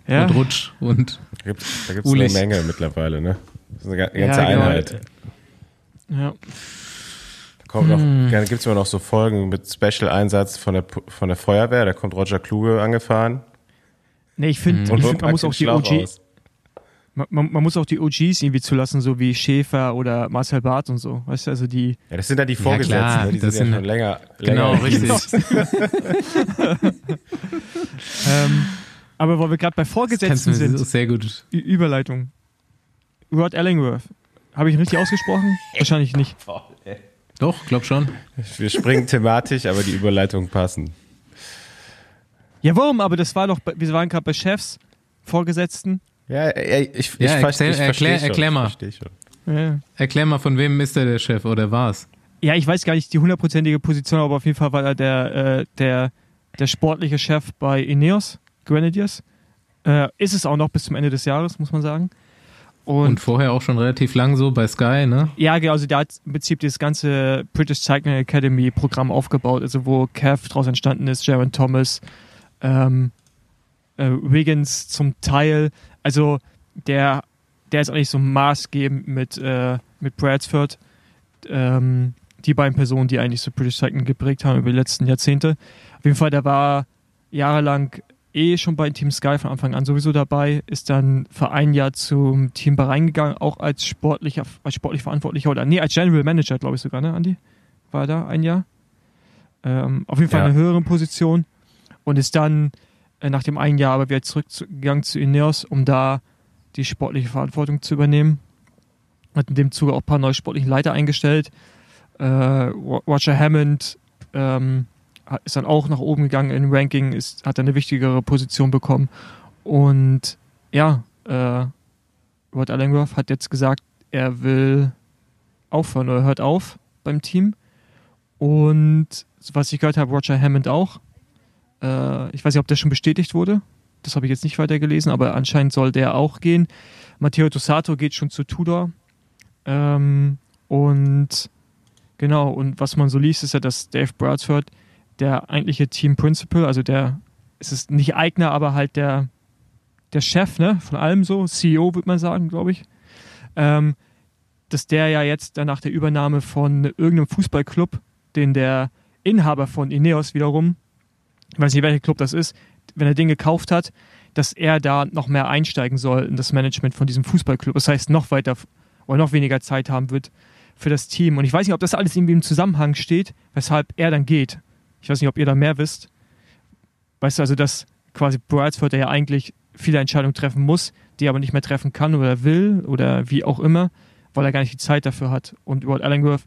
Ja, und Rutsch und Da gibt es eine. Menge mittlerweile, ne? Das ist eine ga- Ja, ganze genau. Einheit. ja. Kommt noch, Hm. ja, da gibt es immer noch so Folgen mit Special-Einsatz von der, von der Feuerwehr. Da kommt Roger Kluge angefahren Nee, ich finde, holt find, man muss auch die Schlauch OG, aus. man, man man muss auch die OGs irgendwie zulassen, so wie Schäfer oder Marcel Barth und so. Weißt du, also die. Ja, das sind ja die Ja, Vorgesetzten, klar, ne? die das sind ja sind- schon länger. genau, länger richtig. [LAUGHS] [LAUGHS] Ähm, aber weil wir gerade bei Vorgesetzten du sind, sehr gut. Überleitung. Rod Ellingworth. Habe ich ihn richtig ausgesprochen? [LAUGHS] Wahrscheinlich nicht. Doch, glaub schon. Wir springen thematisch, aber die Überleitungen passen. Ja, warum? Aber das war doch, wir waren gerade bei Chefs, Vorgesetzten. Ja, ich, ich, Ja, ich, erzähl- ich verstehe erklär- schon, erklär verstehe schon. Ja. Erklär mal, von wem ist er der Chef oder war's? Ja, ich weiß gar nicht die hundertprozentige Position, aber auf jeden Fall war er der, äh, der, der sportliche Chef bei Ineos Grenadiers. Äh, ist es auch noch bis zum Ende des Jahres, muss man sagen. Und, Und vorher auch schon relativ lang so bei Sky, ne? ja, genau, also der hat im Prinzip das ganze British Cycling Academy Programm aufgebaut, also wo Kev draus entstanden ist, Jaron Thomas, ähm, äh, Wiggins zum Teil. Also der, der ist eigentlich so maßgebend mit, äh, mit Bradsford. Ähm, die beiden Personen, die eigentlich so British Cycling geprägt haben über die letzten Jahrzehnte. Auf jeden Fall, der war jahrelang eh schon bei Team Sky von Anfang an sowieso dabei, ist dann für ein Jahr zum Team Bahrain gegangen, auch als sportlicher, als sportlich Verantwortlicher oder nee, als General Manager, glaube ich sogar, ne, Andi? War da ein Jahr? Ähm, auf jeden Fall Ja. eine höhere Position und ist dann äh, nach dem einen Jahr aber wieder zurückgegangen zu Ineos, um da die sportliche Verantwortung zu übernehmen. Hat in dem Zuge auch ein paar neue sportliche Leiter eingestellt. Äh, Ro- Roger Hammond ähm, ist dann auch nach oben gegangen im Ranking, ist, hat dann eine wichtigere Position bekommen. Und ja, äh, Rod Allingworth hat jetzt gesagt, er will aufhören oder hört auf beim Team. Und was ich gehört habe, Roger Hammond auch. Äh, ich weiß nicht, ob das schon bestätigt wurde. Das habe ich jetzt nicht weiter gelesen, aber anscheinend soll der auch gehen. Matteo Tossato geht schon zu Tudor. Ähm, und genau, und was man so liest, ist ja, dass Dave Bradsford der eigentliche Team Principal, also der, es ist nicht Eigner, aber halt der, der Chef, ne, von allem so, CEO, würde man sagen, glaube ich. Ähm, dass der ja jetzt nach der Übernahme von irgendeinem Fußballclub, den der Inhaber von Ineos wiederum, ich weiß nicht, welcher Club das ist, wenn er den gekauft hat, dass er da noch mehr einsteigen soll in das Management von diesem Fußballclub. Das heißt, noch weiter oder noch weniger Zeit haben wird für das Team. Und ich weiß nicht, ob das alles irgendwie im Zusammenhang steht, weshalb er dann geht. Ich weiß nicht, ob ihr da mehr wisst. Weißt du, also, dass quasi Bradsford ja eigentlich viele Entscheidungen treffen muss, die er aber nicht mehr treffen kann oder will oder wie auch immer, weil er gar nicht die Zeit dafür hat. Und Rod Allingworth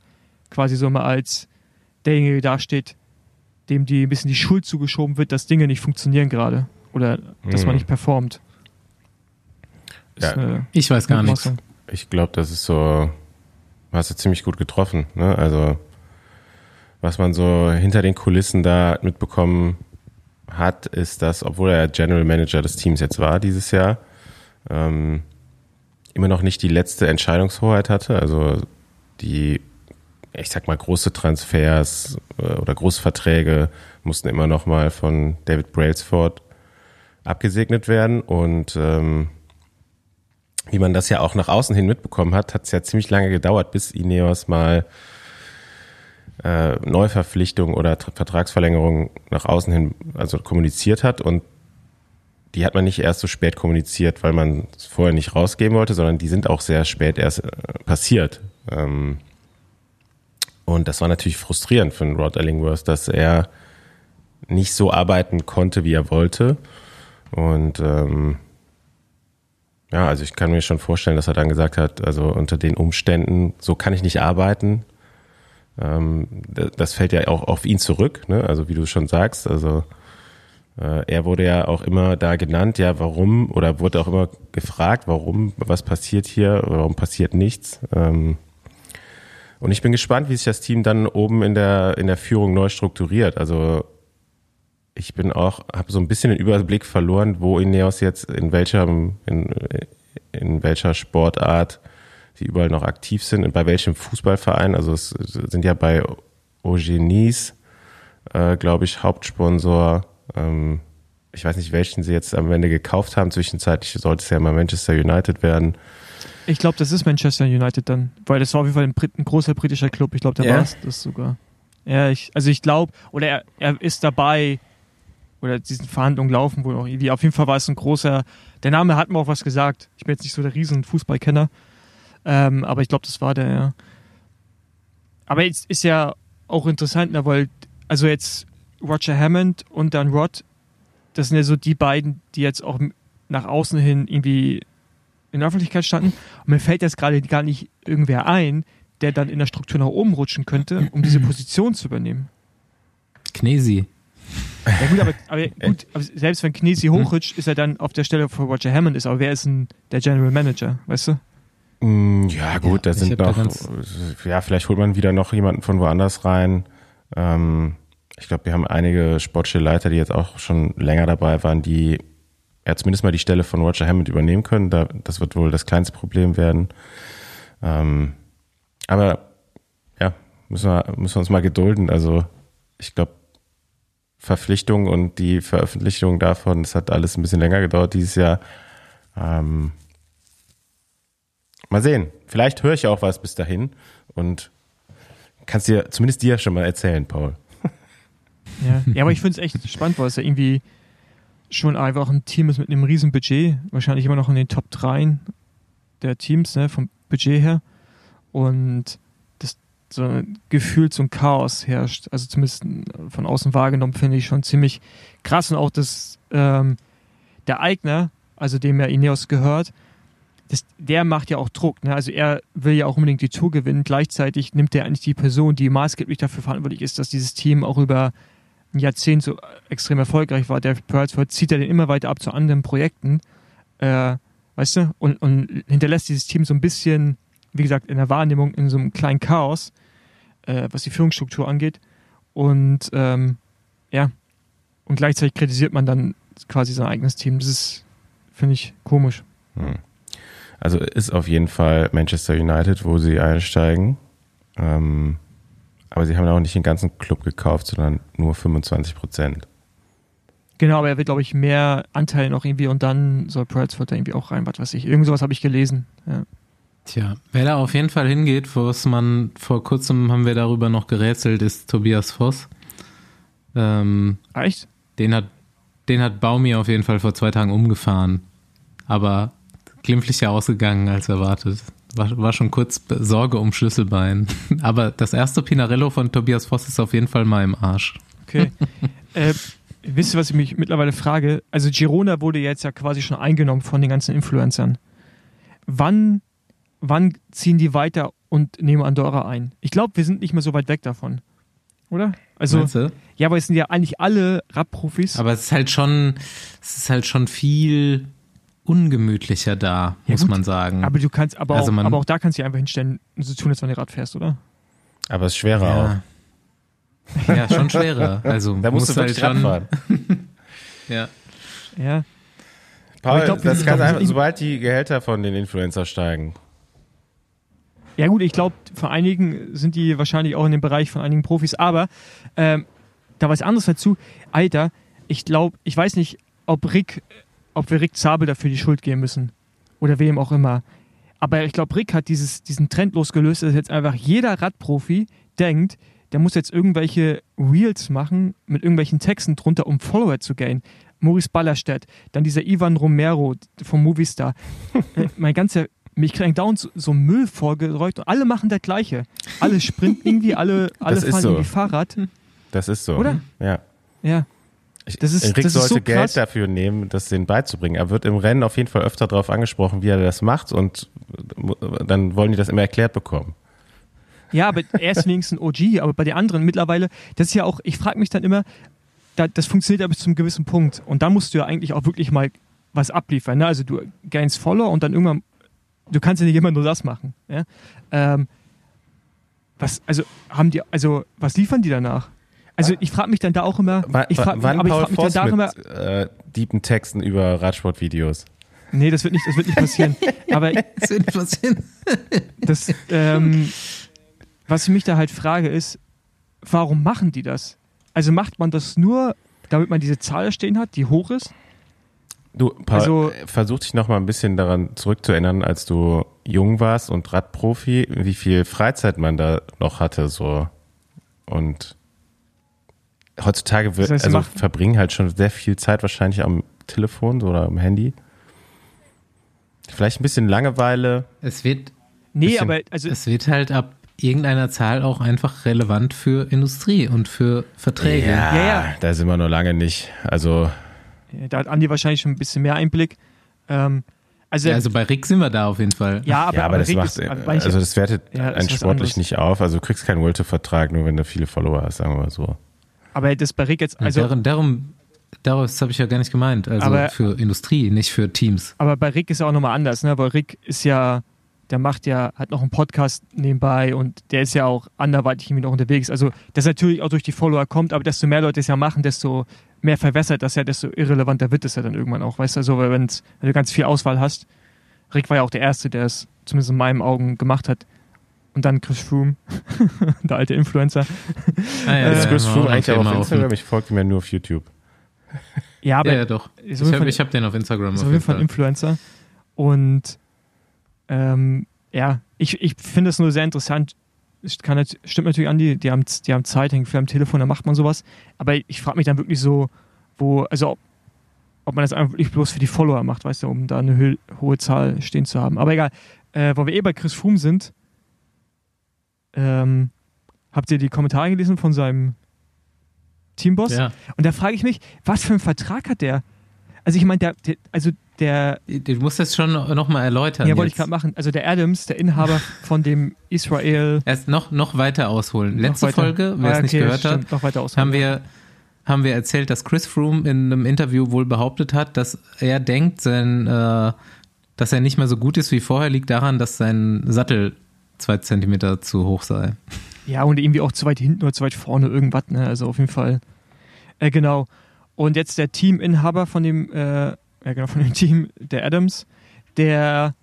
quasi so immer als derjenige dasteht, dem die ein bisschen die Schuld zugeschoben wird, dass Dinge nicht funktionieren gerade oder dass Mhm. man nicht performt. Ja, eine Ich weiß gar nichts. Ich glaube, das ist so, hast du ziemlich gut getroffen. Ne? Also, was man so hinter den Kulissen da mitbekommen hat, ist, dass, obwohl er General Manager des Teams jetzt war dieses Jahr, ähm, immer noch nicht die letzte Entscheidungshoheit hatte. Also die, ich sag mal, große Transfers äh, oder Großverträge mussten immer noch mal von David Brailsford abgesegnet werden und ähm, wie man das ja auch nach außen hin mitbekommen hat, hat es ja ziemlich lange gedauert, bis Ineos mal äh, Neuverpflichtung oder Tra- Vertragsverlängerung nach außen hin also kommuniziert hat und die hat man nicht erst so spät kommuniziert, weil man es vorher nicht rausgeben wollte, sondern die sind auch sehr spät erst äh, passiert. Ähm, und das war natürlich frustrierend für den Rod Ellingworth, dass er nicht so arbeiten konnte, wie er wollte. Und ähm, ja, also ich kann mir schon vorstellen, dass er dann gesagt hat, also unter den Umständen, so kann ich nicht arbeiten. Ähm, das fällt ja auch auf ihn zurück, ne? also wie du schon sagst. Also äh, er wurde ja auch immer da genannt, ja, warum, oder wurde auch immer gefragt, warum, was passiert hier, warum passiert nichts. Ähm, und ich bin gespannt, wie sich das Team dann oben in der, in der Führung neu strukturiert. Also ich bin auch, habe so ein bisschen den Überblick verloren, wo Ineos jetzt in welcher, in, in welcher Sportart sie überall noch aktiv sind und bei welchem Fußballverein. Also es sind ja bei Ogenis, äh, glaube ich, Hauptsponsor. Ähm, ich weiß nicht, welchen sie jetzt am Ende gekauft haben. Zwischenzeitlich sollte es ja mal Manchester United werden. Ich glaube, das ist Manchester United dann, weil das war auf jeden Fall ein, Brit ein großer britischer Club. Ich glaube, der Ja? war es das sogar. Ja, ich, also ich glaube, oder er, er ist dabei, oder diesen Verhandlungen laufen wohl auch irgendwie. Auf jeden Fall war es ein großer, der Name hat mir auch was gesagt. Ich bin jetzt nicht so der riesen Fußballkenner, ähm, aber ich glaube, das war der, ja. Aber jetzt ist ja auch interessant, ne, weil, also jetzt Roger Hammond und dann Rod, das sind ja so die beiden, die jetzt auch nach außen hin irgendwie in der Öffentlichkeit standen. Und mir fällt jetzt gerade gar nicht irgendwer ein, der dann in der Struktur nach oben rutschen könnte, um diese Position zu übernehmen. Knesi. Ja gut, aber, aber gut, aber selbst wenn Knesi hochrutscht, ist er dann auf der Stelle, wo Roger Hammond ist. Aber wer ist denn der General Manager, weißt du? Mm, Ja, gut, da ich sind da noch, ja, vielleicht holt man wieder noch jemanden von woanders rein. Ähm, ich glaube, wir haben einige sportliche Leiter, die jetzt auch schon länger dabei waren, die ja zumindest mal die Stelle von Roger Hammond übernehmen können. Da, das wird wohl das kleinste Problem werden. Ähm, aber ja, müssen wir, müssen wir uns mal gedulden. Also ich glaube, Verpflichtung und die Veröffentlichung davon, das hat alles ein bisschen länger gedauert dieses Jahr. Ähm, Mal sehen. Vielleicht höre ich auch was bis dahin und kannst dir zumindest dir schon mal erzählen, Paul. [LAUGHS] Ja, ja aber ich finde es echt spannend, weil es ja irgendwie schon einfach ein Team ist mit einem riesen Budget. Wahrscheinlich immer noch in den Top 3 der Teams, ne, vom Budget her. Und das so gefühlt so ein Chaos herrscht. Also zumindest von außen wahrgenommen finde ich schon ziemlich krass. Und auch, dass ähm, der Eigner, also dem ja Ineos gehört, das, der macht ja auch Druck. Ne? Also er will ja auch unbedingt die Tour gewinnen. Gleichzeitig nimmt er eigentlich die Person, die maßgeblich dafür verantwortlich ist, dass dieses Team auch über ein Jahrzehnt so extrem erfolgreich war. Der Pearlsford zieht er den immer weiter ab zu anderen Projekten. Äh, weißt du? Und, und hinterlässt dieses Team so ein bisschen, wie gesagt, in der Wahrnehmung in so einem kleinen Chaos, äh, was die Führungsstruktur angeht. Und ähm, ja, und gleichzeitig kritisiert man dann quasi sein eigenes Team. Das ist, finde ich, komisch. Hm. Also ist auf jeden Fall Manchester United, wo sie einsteigen. Ähm, aber sie haben auch nicht den ganzen Club gekauft, sondern nur 25 Prozent. Genau, aber er will, glaube ich, mehr Anteil noch irgendwie und dann soll Pearlsford da irgendwie auch rein, was weiß ich. Irgend sowas habe ich gelesen. Ja. Tja, wer da auf jeden Fall hingeht, was man vor kurzem haben wir darüber noch gerätselt, ist Tobias Voss. Ähm, Echt? den hat, den hat Baumi auf jeden Fall vor zwei Tagen umgefahren. Aber glimpflicher ausgegangen als erwartet. War, war schon kurz Sorge um Schlüsselbein. [LAUGHS] Aber das erste Pinarello von Tobias Voss ist auf jeden Fall mal im Arsch. Okay. [LAUGHS] äh, wisst ihr, was ich mich mittlerweile frage? Also Girona wurde jetzt ja quasi schon eingenommen von den ganzen Influencern. Wann, wann ziehen die weiter und nehmen Andorra ein? Ich glaube, wir sind nicht mehr so weit weg davon. oder? Also, ja, aber es sind ja eigentlich alle Radprofis. Aber es ist halt schon, es ist halt schon viel ungemütlicher da, Ja, muss gut. man sagen. Aber du kannst, aber, Also auch, man- aber auch da kannst du dich einfach hinstellen und so tun, als wenn du Rad fährst, oder? Aber es ist schwerer ja. ja, schon schwerer. Also auch. [LAUGHS] Da musst du halt wirklich Radfahren. [LAUGHS] Ja. Ja. Paul, ich glaub, das kann einfach, sobald die Gehälter von den Influencer steigen. Ja gut, ich glaube, für einigen sind die wahrscheinlich auch in dem Bereich von einigen Profis, aber ähm, da was anderes dazu. Alter, ich glaube, ich weiß nicht, ob Rick, ob wir Rick Zabel dafür die Schuld geben müssen. Oder wem auch immer. Aber ich glaube, Rick hat dieses, diesen Trend losgelöst, dass jetzt einfach jeder Radprofi denkt, der muss jetzt irgendwelche Reels machen mit irgendwelchen Texten drunter, um Follower zu gainen. Maurice Ballerstedt, dann dieser Ivan Romero vom Movistar. [LAUGHS] Äh, mein ganzer, mich kriegt dauernd so, so Müll vorgerollt und alle machen das Gleiche. Alle sprinten irgendwie, alle, alle Das fahren so. irgendwie Fahrrad. Das ist so. Oder? Ja. Ja. Das ist- Rick das ist sollte so Geld krass. dafür nehmen, das denen beizubringen. Er wird im Rennen auf jeden Fall öfter darauf angesprochen, wie er das macht und dann wollen die das immer erklärt bekommen. Ja, aber er ist wenigstens ein OG, aber bei den anderen mittlerweile, das ist ja auch, ich frage mich dann immer, da, das funktioniert ja bis zu einem gewissen Punkt. Und dann musst du ja eigentlich auch wirklich mal was abliefern. Ne? Also du gainst Follower und dann irgendwann, du kannst ja nicht immer nur das machen. Ja? Ähm, was, also haben die, also was liefern die danach? Also ich frage mich dann da auch immer, ich frag, wann aber ich Paul frage mich dann da auch immer, mit äh, deepen Texten über Radsportvideos? nee, das wird nicht, das wird nicht passieren. [LAUGHS] aber Das wird passieren. [LAUGHS] Das, ähm, was ich mich da halt frage, ist, warum machen die das? Also macht man das nur, damit man diese Zahl stehen hat, die hoch ist? Du, Paul, Also- versuch dich noch mal ein bisschen daran zurückzuerinnern, als du jung warst und Radprofi, wie viel Freizeit man da noch hatte, so. Und heutzutage wird, Das heißt, sie also machen- verbringen halt schon sehr viel Zeit wahrscheinlich am Telefon oder am Handy. Vielleicht ein bisschen Langeweile. Es wird, Nee, Bisschen- aber also es wird halt ab irgendeiner Zahl auch einfach relevant für Industrie und für Verträge. Ja, ja. da sind wir noch lange nicht. Also, da hat Andi wahrscheinlich schon ein bisschen mehr Einblick. Ähm, also, Ja, also bei Rick sind wir da auf jeden Fall. ja, aber, ja, aber das Rick macht, ist- aber also das wertet Ja, einen sportlich anderes. nicht auf. Also du kriegst keinen World-Vertrag, nur wenn du viele Follower hast, sagen wir mal so. Aber das bei Rick jetzt, also, darum, darum, daraus habe ich ja gar nicht gemeint. Also Aber- für Industrie, nicht für Teams. aber bei Rick ist ja auch nochmal anders, ne? Weil Rick ist ja, der macht ja, hat noch einen Podcast nebenbei und der ist ja auch anderweitig irgendwie noch unterwegs. Also, das natürlich auch durch die Follower kommt, aber desto mehr Leute es ja machen, desto mehr verwässert das ja, desto irrelevanter wird es ja dann irgendwann auch, weißt du, also, wenn du ganz viel Auswahl hast. Rick war ja auch der Erste, der es zumindest in meinen Augen gemacht hat. Und dann Chris Froome, [LAUGHS] der alte Influencer. Ah, ja, [LAUGHS] Ist ja, Chris Froome eigentlich auch auf Instagram? Ich folge ihm ja nur auf YouTube. Ja, aber Ja, ja, doch. Ich habe hab den auf Instagram. ist auf jeden Fall ein. Influencer. Und ähm, ja, ich, ich finde es nur sehr interessant. Es kann, stimmt natürlich, Andi, die haben, die haben Zeit, hängen viel am Telefon, da macht man sowas. Aber ich frage mich dann wirklich so, wo, also ob, ob man das einfach wirklich bloß für die Follower macht, weißt du, um da eine hohe Zahl stehen zu haben. Aber egal, äh, wo wir eh bei Chris Froome sind, ähm, habt ihr die Kommentare gelesen von seinem Teamboss? Ja. Und da frage ich mich, was für einen Vertrag hat der? Also ich meine, der, der, also der, Du musst das schon nochmal erläutern. ja, wollte ich gerade machen. Also der Adams, der Inhaber [LAUGHS] von dem Israel. Erst noch, noch weiter ausholen. Letzte weiter- Folge, wer Ah, es nicht gehört stimmt, hat, noch weiter ausholen. haben wir, haben wir erzählt, dass Chris Froome in einem Interview wohl behauptet hat, dass er denkt, sein, äh, dass er nicht mehr so gut ist wie vorher, liegt daran, dass sein Sattel zwei Zentimeter zu hoch sei. Ja, und irgendwie auch zu weit hinten oder zu weit vorne irgendwas, ne? Also auf jeden Fall. Äh, genau. Und jetzt der Teaminhaber von dem, äh, ja genau, von dem [LAUGHS] Team, der Adams, der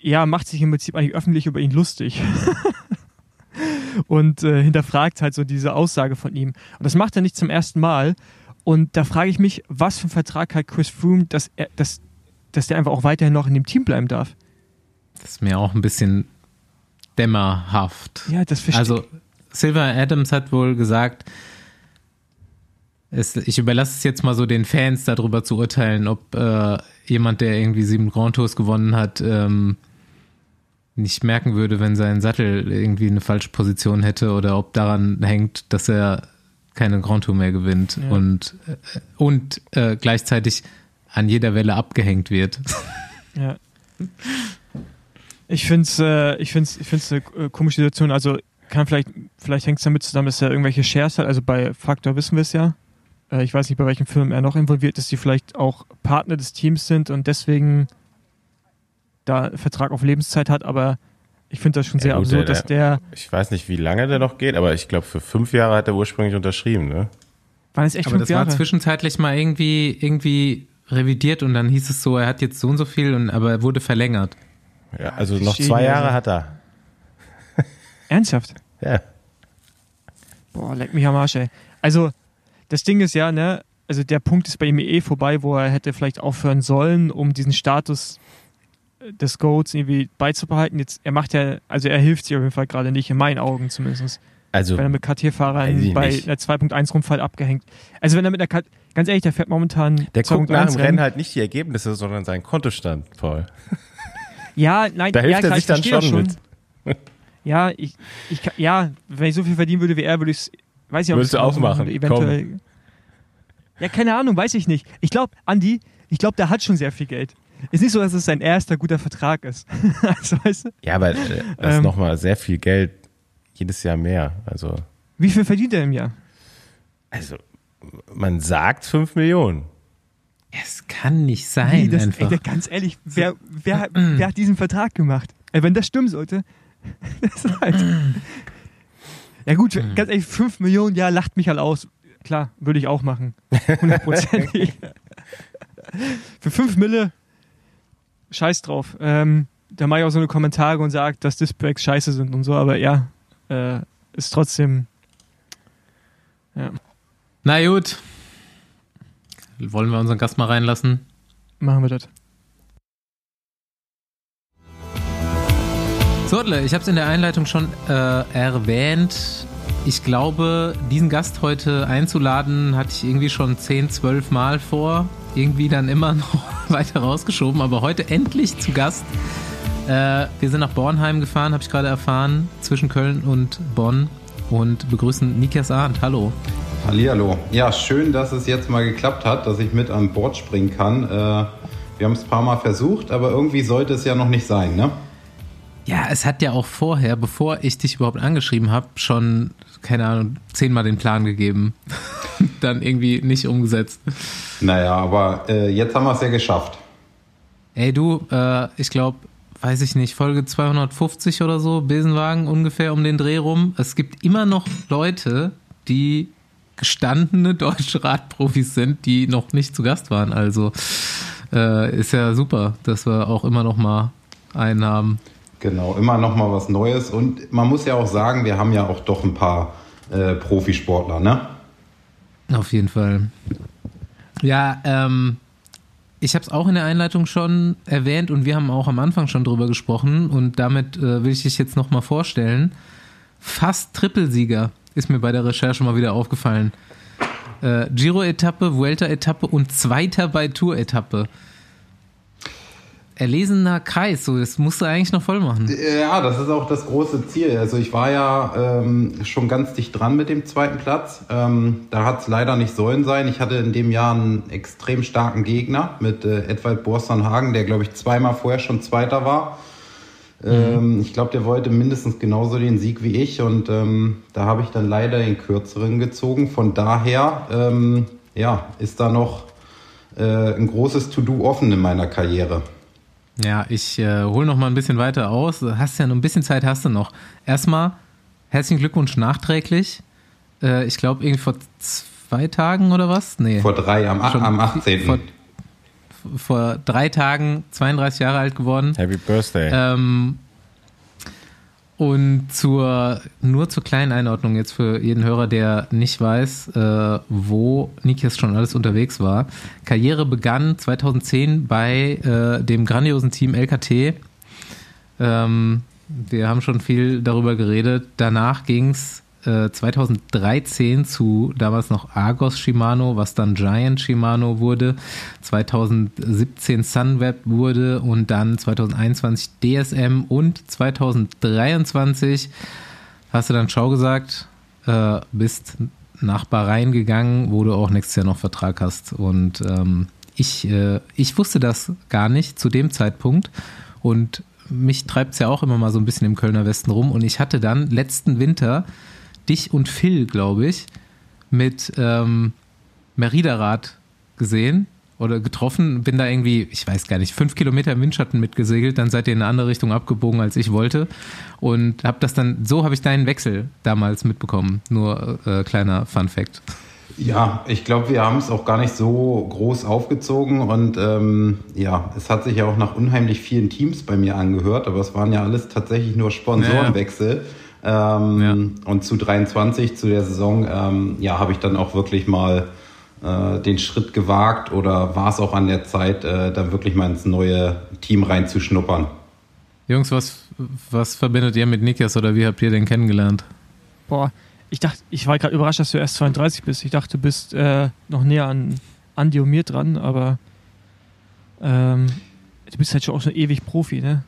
ja, macht sich im Prinzip eigentlich öffentlich über ihn lustig. [LAUGHS] und äh, hinterfragt halt so diese Aussage von ihm. Und das macht er nicht zum ersten Mal. Und da frage ich mich, was für einen Vertrag hat Chris Froome, dass, er, dass, dass der einfach auch weiterhin noch in dem Team bleiben darf. Das ist mir auch ein bisschen dämmerhaft. Ja, das verstehe Also Silver Adams hat wohl gesagt, es, ich überlasse es jetzt mal so den Fans darüber zu urteilen, ob äh, jemand, der irgendwie sieben Grand Tours gewonnen hat, ähm, nicht merken würde, wenn sein Sattel irgendwie eine falsche Position hätte oder ob daran hängt, dass er keine Grand Tour mehr gewinnt Ja. und, äh, und äh, gleichzeitig an jeder Welle abgehängt wird. Ja. [LAUGHS] Ich finde es äh, ich find's, ich find's eine äh, komische Situation. Also, kann vielleicht, vielleicht hängt es damit zusammen, dass er irgendwelche Shares hat. Also bei Factor wissen wir es ja. Äh, ich weiß nicht, bei welchem Film er noch involviert ist, die vielleicht auch Partner des Teams sind und deswegen da Vertrag auf Lebenszeit hat, aber ich finde das schon sehr Ja, gut, absurd, der- dass der, Ich weiß nicht, wie lange der noch geht, aber ich glaube, für fünf Jahre hat er ursprünglich unterschrieben, ne? waren es echt Aber fünf das Jahre? war zwischenzeitlich mal irgendwie, irgendwie revidiert und dann hieß es so, er hat jetzt so und so viel, und, aber er wurde verlängert. Ja, also noch zwei Jahre hat er. [LAUGHS] Ernsthaft? Ja. Boah, leck mich am Arsch, ey. Also, das Ding ist ja, ne, also der Punkt ist bei ihm eh vorbei, wo er hätte vielleicht aufhören sollen, um diesen Status äh, des Goats irgendwie beizubehalten. Jetzt, er macht ja, also er hilft sich auf jeden Fall gerade nicht, in meinen Augen zumindest. Also, Wenn er mit KT-Fahrern bei nicht. einer 2.1 Rundfahrt abgehängt. Also wenn er mit einer, K ganz ehrlich, der fährt momentan der guckt nach 2.1 dem Rennen halt nicht die Ergebnisse, sondern seinen Kontostand, Paul. Ja, nein, Da hilft ja, er sich ich dann verstehe schon das [LAUGHS] Ja, ich, ich, ja, wenn ich so viel verdienen würde wie er, würde ich es, weiß ich Würdest du auch machen machen? würde, Eventuell. Ja, keine Ahnung, weiß ich nicht. Ich glaube, Andi, ich glaube, der hat schon sehr viel Geld. Ist nicht so, dass es sein erster guter Vertrag ist. [LAUGHS] also, weißt du, Ja, aber äh, das ist Ähm. nochmal sehr viel Geld jedes Jahr mehr. Also, wie viel verdient er im Jahr? also man sagt 5 Millionen. Es kann nicht sein, Nee, das, einfach. ey, ganz ehrlich, wer, wer, wer hat diesen Vertrag gemacht? Ey, wenn das stimmen sollte, [LAUGHS] das ist halt. Ja, gut, ganz ehrlich, 5 Millionen, ja, lacht mich halt aus. Klar, würde ich auch machen. Hundertprozentig. [LAUGHS] Für 5 Mille, scheiß drauf. Ähm, da mache ich auch so eine Kommentare und sage, dass Displays scheiße sind und so, aber ja, äh, ist trotzdem. Ja, Na gut. Wollen wir unseren Gast mal reinlassen? machen wir das. Sortle, ich habe es in der Einleitung schon äh, erwähnt. Ich glaube, diesen Gast heute einzuladen, hatte ich irgendwie schon 10, 12 Mal vor. Irgendwie dann immer [LAUGHS] noch weiter rausgeschoben, aber heute endlich zu Gast. Äh, wir sind nach Bornheim gefahren, habe ich gerade erfahren, zwischen Köln und Bonn und begrüßen Nikias Arndt. Hallo. Hallihallo. Ja, schön, dass es jetzt mal geklappt hat, dass ich mit an Bord springen kann. Äh, wir haben es ein paar Mal versucht, aber irgendwie sollte es ja noch nicht sein, ne? Ja, es hat ja auch vorher, bevor ich dich überhaupt angeschrieben habe, schon, keine Ahnung, zehnmal den Plan gegeben. [LAUGHS] Dann irgendwie nicht umgesetzt. Naja, aber äh, jetzt haben wir es ja geschafft. Ey, du, äh, ich glaube, weiß ich nicht, Folge 250 oder so, Besenwagen ungefähr um den Dreh rum. Es gibt immer noch Leute, die gestandene deutsche Radprofis sind, die noch nicht zu Gast waren. Also äh, ist ja super, dass wir auch immer noch mal einen haben. Genau, immer noch mal was Neues. Und man muss ja auch sagen, wir haben ja auch doch ein paar äh, Profisportler, ne? Auf jeden Fall. Ja, ähm, ich habe es auch in der Einleitung schon erwähnt und wir haben auch am Anfang schon drüber gesprochen und damit äh, will ich dich jetzt nochmal vorstellen. Fast Trippelsieger ist mir bei der Recherche mal wieder aufgefallen. Äh, Giro-Etappe, Vuelta-Etappe und Zweiter bei Tour-Etappe. Erlesener Kreis, so das musst du eigentlich noch voll machen. Ja, das ist auch das große Ziel. Also ich war ja ähm, schon ganz dicht dran mit dem zweiten Platz. Ähm, da hat es leider nicht sollen sein. Ich hatte in dem Jahr einen extrem starken Gegner mit äh, Edwald Borsternhagen, der glaube ich zweimal vorher schon Zweiter war. Ähm, ich glaube, der wollte mindestens genauso den Sieg wie ich und ähm, da habe ich dann leider den kürzeren gezogen. Von daher, ähm, ja, ist da noch äh, ein großes To-Do offen in meiner Karriere. Ja, ich äh, hole noch mal ein bisschen weiter aus. Hast ja noch ein bisschen Zeit, hast du noch. Erstmal herzlichen Glückwunsch nachträglich. Äh, ich glaube irgendwie vor zwei Tagen oder was? Nee. Vor drei, am, Schon am 18. Vor, vor drei Tagen 32 Jahre alt geworden. Happy Birthday. Ähm, und zur, nur zur kleinen Einordnung jetzt für jeden Hörer, der nicht weiß, äh, wo Nikias schon alles unterwegs war. Karriere begann 2010 bei äh, dem grandiosen Team LKT. Ähm, wir haben schon viel darüber geredet. Danach ging es äh, 2013 zu damals noch Argos Shimano, was dann Giant Shimano wurde, 2017 Sunweb wurde und dann 2021 DSM und 2023 hast du dann Schau gesagt, äh, bist nach Bahrain gegangen, wo du auch nächstes Jahr noch Vertrag hast. Und ähm, ich, äh, ich wusste das gar nicht zu dem Zeitpunkt und mich treibt es ja auch immer mal so ein bisschen im Kölner Westen rum und ich hatte dann letzten Winter dich und Phil, glaube ich, mit ähm, Merida-Rad gesehen oder getroffen, bin da irgendwie, ich weiß gar nicht, fünf Kilometer im Windschatten mitgesegelt, dann seid ihr in eine andere Richtung abgebogen, als ich wollte und habe das dann, so habe ich deinen Wechsel damals mitbekommen, nur äh, kleiner Fun Fact. Ja, ich glaube, wir haben es auch gar nicht so groß aufgezogen und ähm, ja, es hat sich ja auch nach unheimlich vielen Teams bei mir angehört, aber es waren ja alles tatsächlich nur Sponsorenwechsel. Ja. Ähm, ja. Und zu 23, zu der Saison, ähm, ja, habe ich dann auch wirklich mal äh, den Schritt gewagt oder war es auch an der Zeit, äh, dann wirklich mal ins neue Team reinzuschnuppern. Jungs, was, was verbindet ihr mit Nikias oder wie habt ihr den kennengelernt? Boah, ich dachte, ich war gerade überrascht, dass du erst 32 bist. Ich dachte, du bist äh, noch näher an Andi und mir dran, aber ähm, du bist halt schon auch schon ewig Profi, ne?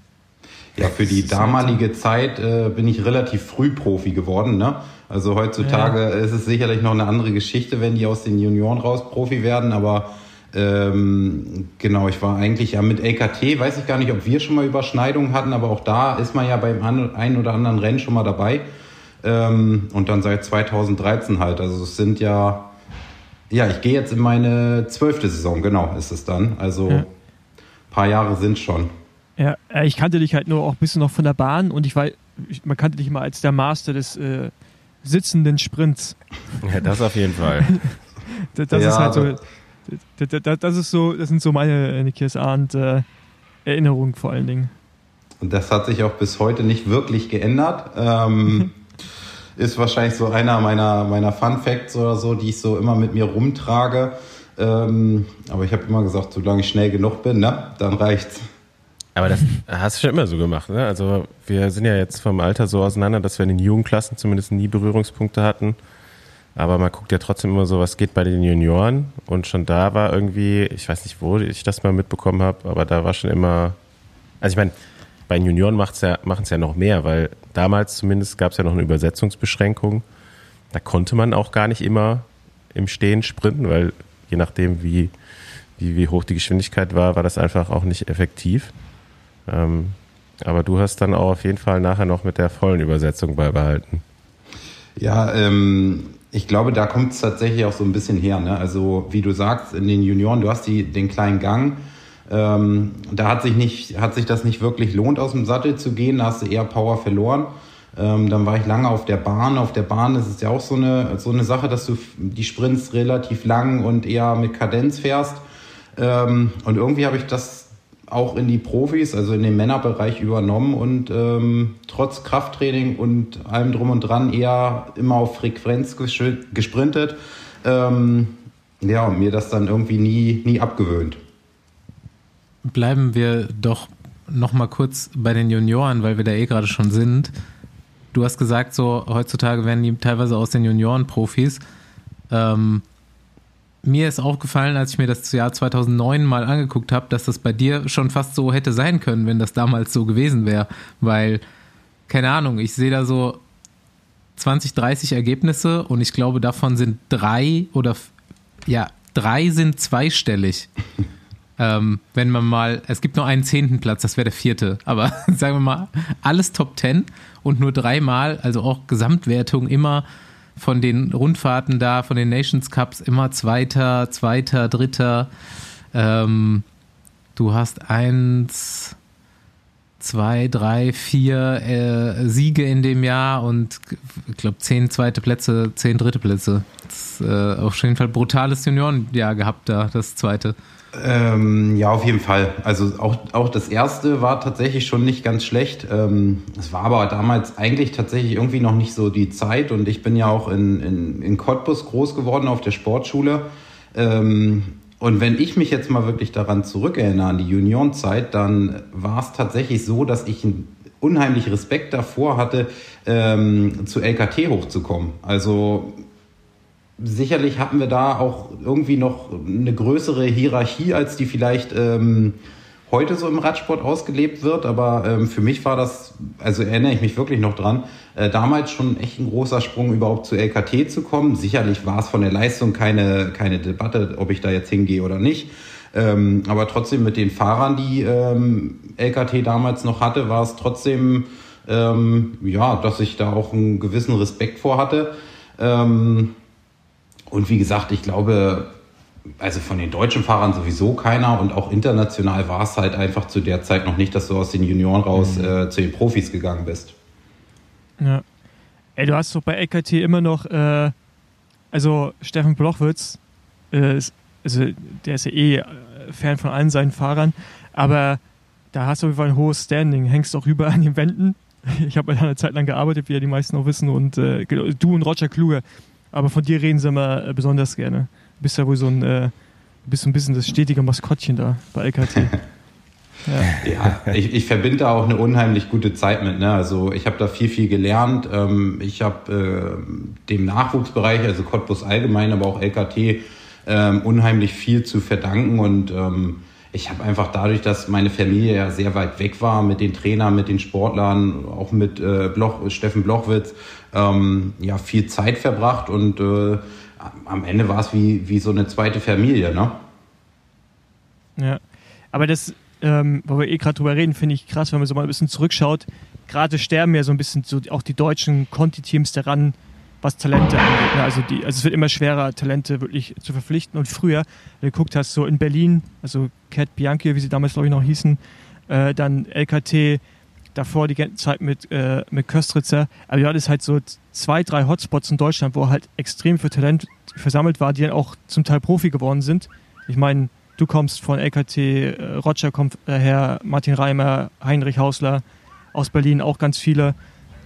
Ja, für die damalige Zeit äh, bin ich relativ früh Profi geworden, ne? Also heutzutage ja. ist es sicherlich noch eine andere Geschichte, wenn die aus den Junioren raus Profi werden, aber ähm, genau, ich war eigentlich ja mit LKT, weiß ich gar nicht, ob wir schon mal Überschneidungen hatten, aber auch da ist man ja beim einen oder anderen Rennen schon mal dabei. Ähm, und dann seit 2013 halt. Also es sind ja, ja, ich gehe jetzt in meine zwölfte Saison, genau, ist es dann. Also ja. paar Jahre sind schon. Ja, äh, ich kannte dich halt nur auch ein bisschen noch von der Bahn und ich war, man kannte dich immer als der Master des äh, sitzenden Sprints. Ja, das auf jeden Fall. [LAUGHS] das, das ja, ist halt so, das, das, ist so, das sind so meine Nikias Arndt äh, Erinnerungen vor allen Dingen. Und das hat sich auch bis heute nicht wirklich geändert. Ähm, [LAUGHS] ist wahrscheinlich so einer meiner, meiner Fun Facts oder so, die ich so immer mit mir rumtrage. Ähm, aber ich habe immer gesagt, solange ich schnell genug bin, ne, dann reicht's. Aber das hast du schon immer so gemacht, ne? Also wir sind ja jetzt vom Alter so auseinander, dass wir in den Jugendklassen zumindest nie Berührungspunkte hatten. Aber man guckt ja trotzdem immer so, was geht bei den Junioren. Und schon da war irgendwie, ich weiß nicht, wo ich das mal mitbekommen habe, aber da war schon immer, also ich meine, bei den Junioren ja, machen es ja noch mehr, weil damals zumindest gab es ja noch eine Übersetzungsbeschränkung. Da konnte man auch gar nicht immer im Stehen sprinten, weil je nachdem, wie, wie, wie hoch die Geschwindigkeit war, war das einfach auch nicht effektiv. Ähm, aber du hast dann auch auf jeden Fall nachher noch mit der vollen Übersetzung beibehalten. Ja, ähm, ich glaube, da kommt es tatsächlich auch so ein bisschen her. Ne? Also wie du sagst, in den Junioren, du hast die, den kleinen Gang ähm, da hat sich, nicht, hat sich das nicht wirklich lohnt, aus dem Sattel zu gehen. Da hast du eher Power verloren. Ähm, dann war ich lange auf der Bahn. Auf der Bahn ist es ja auch so eine, so eine Sache, dass du die Sprints relativ lang und eher mit Kadenz fährst. Ähm, und irgendwie habe ich das auch in die Profis, also in den Männerbereich übernommen und ähm, trotz Krafttraining und allem drum und dran eher immer auf Frequenz gesprintet. Ähm, ja, und mir das dann irgendwie nie, nie abgewöhnt bleiben wir doch noch mal kurz bei den Junioren, weil wir da eh gerade schon sind. Du hast gesagt, so heutzutage werden die teilweise aus den Junioren Profis. Ähm, mir ist aufgefallen, als ich mir das Jahr 2009 mal angeguckt habe, dass das bei dir schon fast so hätte sein können, wenn das damals so gewesen wäre. Weil, keine Ahnung, ich sehe da so 20, 30 Ergebnisse und ich glaube, davon sind drei oder ja, drei sind zweistellig. [LAUGHS] Ähm, wenn man mal, es gibt nur einen zehnten Platz, das wäre der vierte, aber [LAUGHS] sagen wir mal, alles Top Ten und nur dreimal, also auch Gesamtwertung immer von den Rundfahrten da, von den Nations Cups immer Zweiter, Zweiter, Dritter. Ähm, du hast eins, zwei, drei, vier äh, Siege in dem Jahr und ich glaube zehn zweite Plätze, zehn dritte Plätze. Das äh, auf jeden Fall brutales Juniorenjahr gehabt da, das zweite. Ähm, ja, auf jeden Fall. Also auch, auch das erste war tatsächlich schon nicht ganz schlecht. Ähm, es war aber damals eigentlich tatsächlich irgendwie noch nicht so die Zeit und ich bin ja auch in, in, in Cottbus groß geworden auf der Sportschule. Ähm, und wenn ich mich jetzt mal wirklich daran zurückerinnere, an die Juniorenzeit, dann war es tatsächlich so, dass ich einen unheimlich Respekt davor hatte, ähm, zu LKT hochzukommen. Also sicherlich hatten wir da auch irgendwie noch eine größere Hierarchie, als die vielleicht ähm, heute so im Radsport ausgelebt wird. Aber ähm, für mich war das, also erinnere ich mich wirklich noch dran, äh, damals schon echt ein großer Sprung überhaupt zu LKT zu kommen. Sicherlich war es von der Leistung keine, keine Debatte, ob ich da jetzt hingehe oder nicht. Ähm, aber trotzdem mit den Fahrern, die ähm, LKT damals noch hatte, war es trotzdem, ähm, ja, dass ich da auch einen gewissen Respekt vor hatte. Ähm, und wie gesagt, ich glaube, also von den deutschen Fahrern sowieso keiner und auch international war es halt einfach zu der Zeit noch nicht, dass du aus den Junioren raus mhm. äh, zu den Profis gegangen bist. Ja. Ey, du hast doch bei LKT immer noch, äh, also Steffen Blochwitz, äh, ist, also der ist ja eh äh, Fan von allen seinen Fahrern, aber da hast du auf jeden Fall ein hohes Standing, hängst auch überall an den Wänden. [LAUGHS] Ich habe eine Zeit lang gearbeitet, wie ja die meisten auch wissen, und äh, du und Roger Kluge. Aber von dir reden sie immer äh, besonders gerne bist ja wohl so ein, äh, bist so ein bisschen das stetige Maskottchen da bei LKT. [LAUGHS] ja, ja ich, ich verbinde da auch eine unheimlich gute Zeit mit. Ne? Also ich habe da viel, viel gelernt. Ähm, ich habe äh, dem Nachwuchsbereich, also Cottbus allgemein, aber auch LKT, ähm, unheimlich viel zu verdanken und ähm, ich habe einfach dadurch, dass meine Familie ja sehr weit weg war mit den Trainern, mit den Sportlern, auch mit äh, Bloch, Steffen Blochwitz, ähm, ja viel Zeit verbracht und äh, am Ende war es wie, wie so eine zweite Familie, ne? Ja, aber das, ähm, wo wir eh gerade drüber reden, finde ich krass, wenn man so mal ein bisschen zurückschaut. Gerade sterben ja so ein bisschen so auch die deutschen Conti-Teams daran, was Talente angeht. Ne? Also, die, also es wird immer schwerer, Talente wirklich zu verpflichten. Und früher, wenn du geguckt hast, so in Berlin, also Cat Bianchi, wie sie damals glaube ich noch hießen, äh, dann LKT, davor die Zeit mit, äh, mit Köstritzer. Aber ja, das halt so zwei, drei Hotspots in Deutschland, wo halt extrem viel Talent versammelt war, die dann auch zum Teil Profi geworden sind. Ich meine, du kommst von LKT, äh, Roger kommt äh, her, Martin Reimer, Heinrich Hausler aus Berlin, auch ganz viele,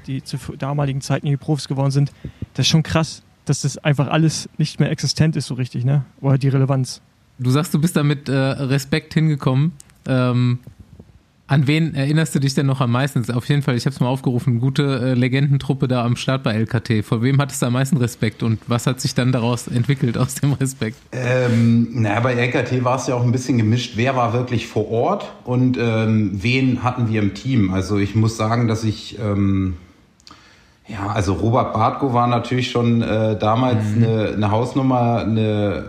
die zu damaligen Zeiten die Profis geworden sind. Das ist schon krass, dass das einfach alles nicht mehr existent ist so richtig, ne? Oder die Relevanz. Du sagst, du bist da mit äh, Respekt hingekommen. Ähm, an wen erinnerst du dich denn noch am meisten? Auf jeden Fall, ich habe es mal aufgerufen, gute äh, Legendentruppe da am Start bei LKT. Vor wem hattest du am meisten Respekt und was hat sich dann daraus entwickelt aus dem Respekt? Ähm, naja, bei LKT war es ja auch ein bisschen gemischt. Wer war wirklich vor Ort und ähm, wen hatten wir im Team? Also ich muss sagen, dass ich... Ähm, ja, also Robert Bartko war natürlich schon äh, damals mhm. eine, eine Hausnummer, eine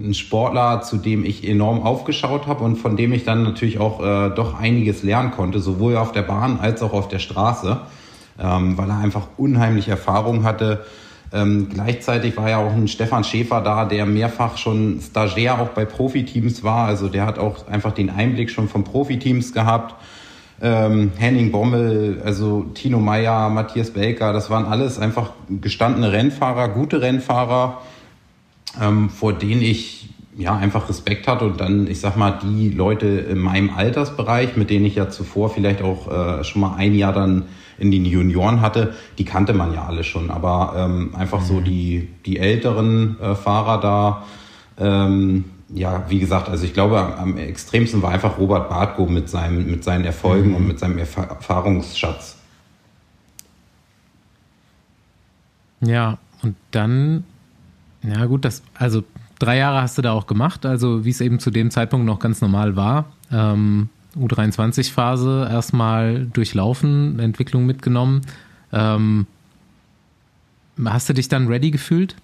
ein Sportler, zu dem ich enorm aufgeschaut habe und von dem ich dann natürlich auch äh, doch einiges lernen konnte, sowohl auf der Bahn als auch auf der Straße, ähm, weil er einfach unheimlich Erfahrung hatte. Ähm, gleichzeitig war ja auch ein Stefan Schäfer da, der mehrfach schon Stagiaire auch bei Profiteams war. Also der hat auch einfach den Einblick schon von Profiteams gehabt. Ähm, Henning Bommel, also Tino Meyer, Matthias Belker, das waren alles einfach gestandene Rennfahrer, gute Rennfahrer ähm, vor denen ich ja einfach Respekt hatte und dann, ich sag mal, die Leute in meinem Altersbereich, mit denen ich ja zuvor vielleicht auch äh, schon mal ein Jahr dann in den Junioren hatte, die kannte man ja alle schon. Aber ähm, einfach so mhm. die, die älteren äh, Fahrer da, ähm, ja, wie gesagt, also ich glaube, am, am extremsten war einfach Robert Bartko mit, seinem, mit seinen Erfolgen mhm. und mit seinem Erf Erfahrungsschatz. Ja, und dann ja, gut, das, also drei Jahre hast du da auch gemacht, also wie es eben zu dem Zeitpunkt noch ganz normal war. Ähm, U23-Phase erstmal durchlaufen, Entwicklung mitgenommen. Ähm, hast du dich dann ready gefühlt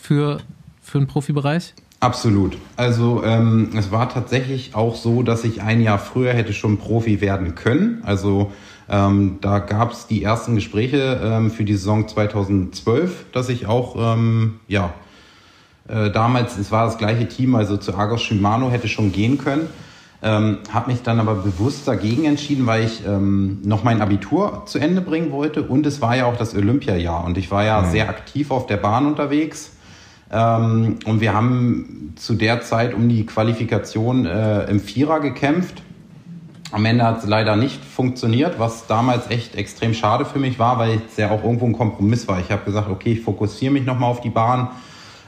für, für den Profibereich? Absolut. Also ähm, es war tatsächlich auch so, dass ich ein Jahr früher hätte schon Profi werden können. Also ähm, da gab es die ersten Gespräche ähm, für die Saison 2012, dass ich auch ähm, ja äh, damals, es war das gleiche Team, also zu Argos Shimano hätte schon gehen können. Ähm, habe mich dann aber bewusst dagegen entschieden, weil ich ähm, noch mein Abitur zu Ende bringen wollte und es war ja auch das Olympiajahr und ich war ja mhm. sehr aktiv auf der Bahn unterwegs. Ähm, und wir haben zu der Zeit um die Qualifikation äh, im Vierer gekämpft. Am Ende hat es leider nicht funktioniert, was damals echt extrem schade für mich war, weil es ja auch irgendwo ein Kompromiss war. Ich habe gesagt, okay, ich fokussiere mich nochmal auf die Bahn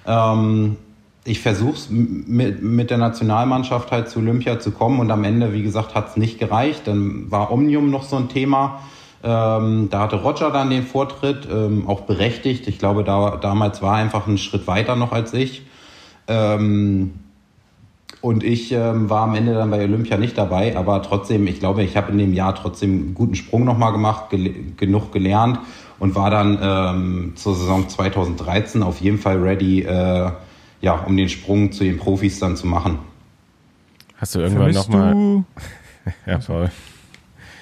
ähm, ich versuche es mit, mit der Nationalmannschaft halt zu Olympia zu kommen und am Ende, wie gesagt, hat es nicht gereicht. Dann war Omnium noch so ein Thema. Ähm, da hatte Roger dann den Vortritt, ähm, auch berechtigt. Ich glaube, da, damals war er einfach ein Schritt weiter noch als ich. Ähm, und ich ähm, war am Ende dann bei Olympia nicht dabei, aber trotzdem, ich glaube, ich habe in dem Jahr trotzdem einen guten Sprung nochmal gemacht, gel genug gelernt und war dann ähm, zur Saison 2013 auf jeden Fall ready, äh, ja, um den Sprung zu den Profis dann zu machen. Hast du irgendwann nochmal. du... [LAUGHS] Ja, Paul.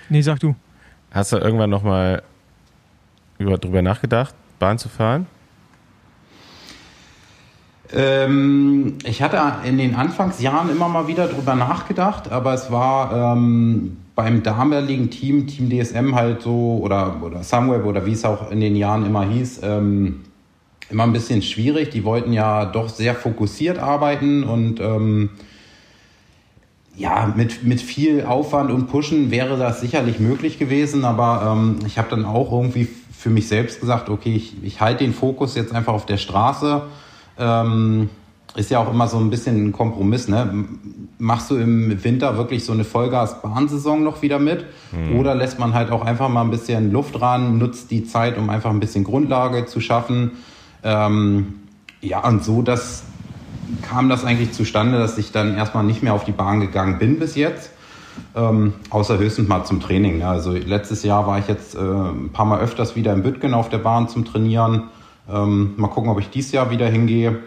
Nee, sag du. Hast du irgendwann nochmal über, drüber nachgedacht, Bahn zu fahren? Ähm, ich hatte in den Anfangsjahren immer mal wieder drüber nachgedacht, aber es war ähm, beim damaligen Team, Team DSM halt so, oder, oder Sunweb oder wie es auch in den Jahren immer hieß, ähm, immer ein bisschen schwierig. Die wollten ja doch sehr fokussiert arbeiten und ähm, ja, mit, mit viel Aufwand und Pushen wäre das sicherlich möglich gewesen, aber ähm, ich habe dann auch irgendwie für mich selbst gesagt, okay, ich, ich halte den Fokus jetzt einfach auf der Straße. Ähm, ist ja auch immer so ein bisschen ein Kompromiss. Ne? Machst du im Winter wirklich so eine Vollgas-Bahnsaison noch wieder mit? Mhm. Oder lässt man halt auch einfach mal ein bisschen Luft ran, nutzt die Zeit, um einfach ein bisschen Grundlage zu schaffen? Ähm, ja, und so, dass kam das eigentlich zustande, dass ich dann erstmal nicht mehr auf die Bahn gegangen bin bis jetzt. Ähm, außer höchstens mal zum Training. Ne? Also letztes Jahr war ich jetzt äh, ein paar Mal öfters wieder in Büttgen auf der Bahn zum Trainieren. Ähm, mal gucken, ob ich dieses Jahr wieder hingehe.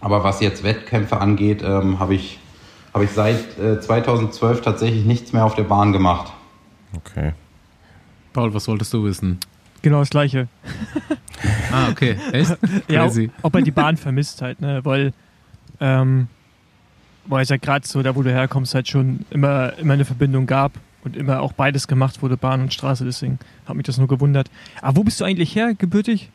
Aber was jetzt Wettkämpfe angeht, ähm, habe ich, hab ich seit äh, 2012 tatsächlich nichts mehr auf der Bahn gemacht. Okay. Paul, was wolltest du wissen? Genau das Gleiche. ah, okay. Echt? [LAUGHS] ja, ob, ob er die Bahn vermisst halt, ne? Weil, ähm, weil es ja gerade so, da wo du herkommst, halt schon immer, immer eine Verbindung gab und immer auch beides gemacht wurde, Bahn und Straße, deswegen hat mich das nur gewundert. Aber wo bist du eigentlich her, gebürtig?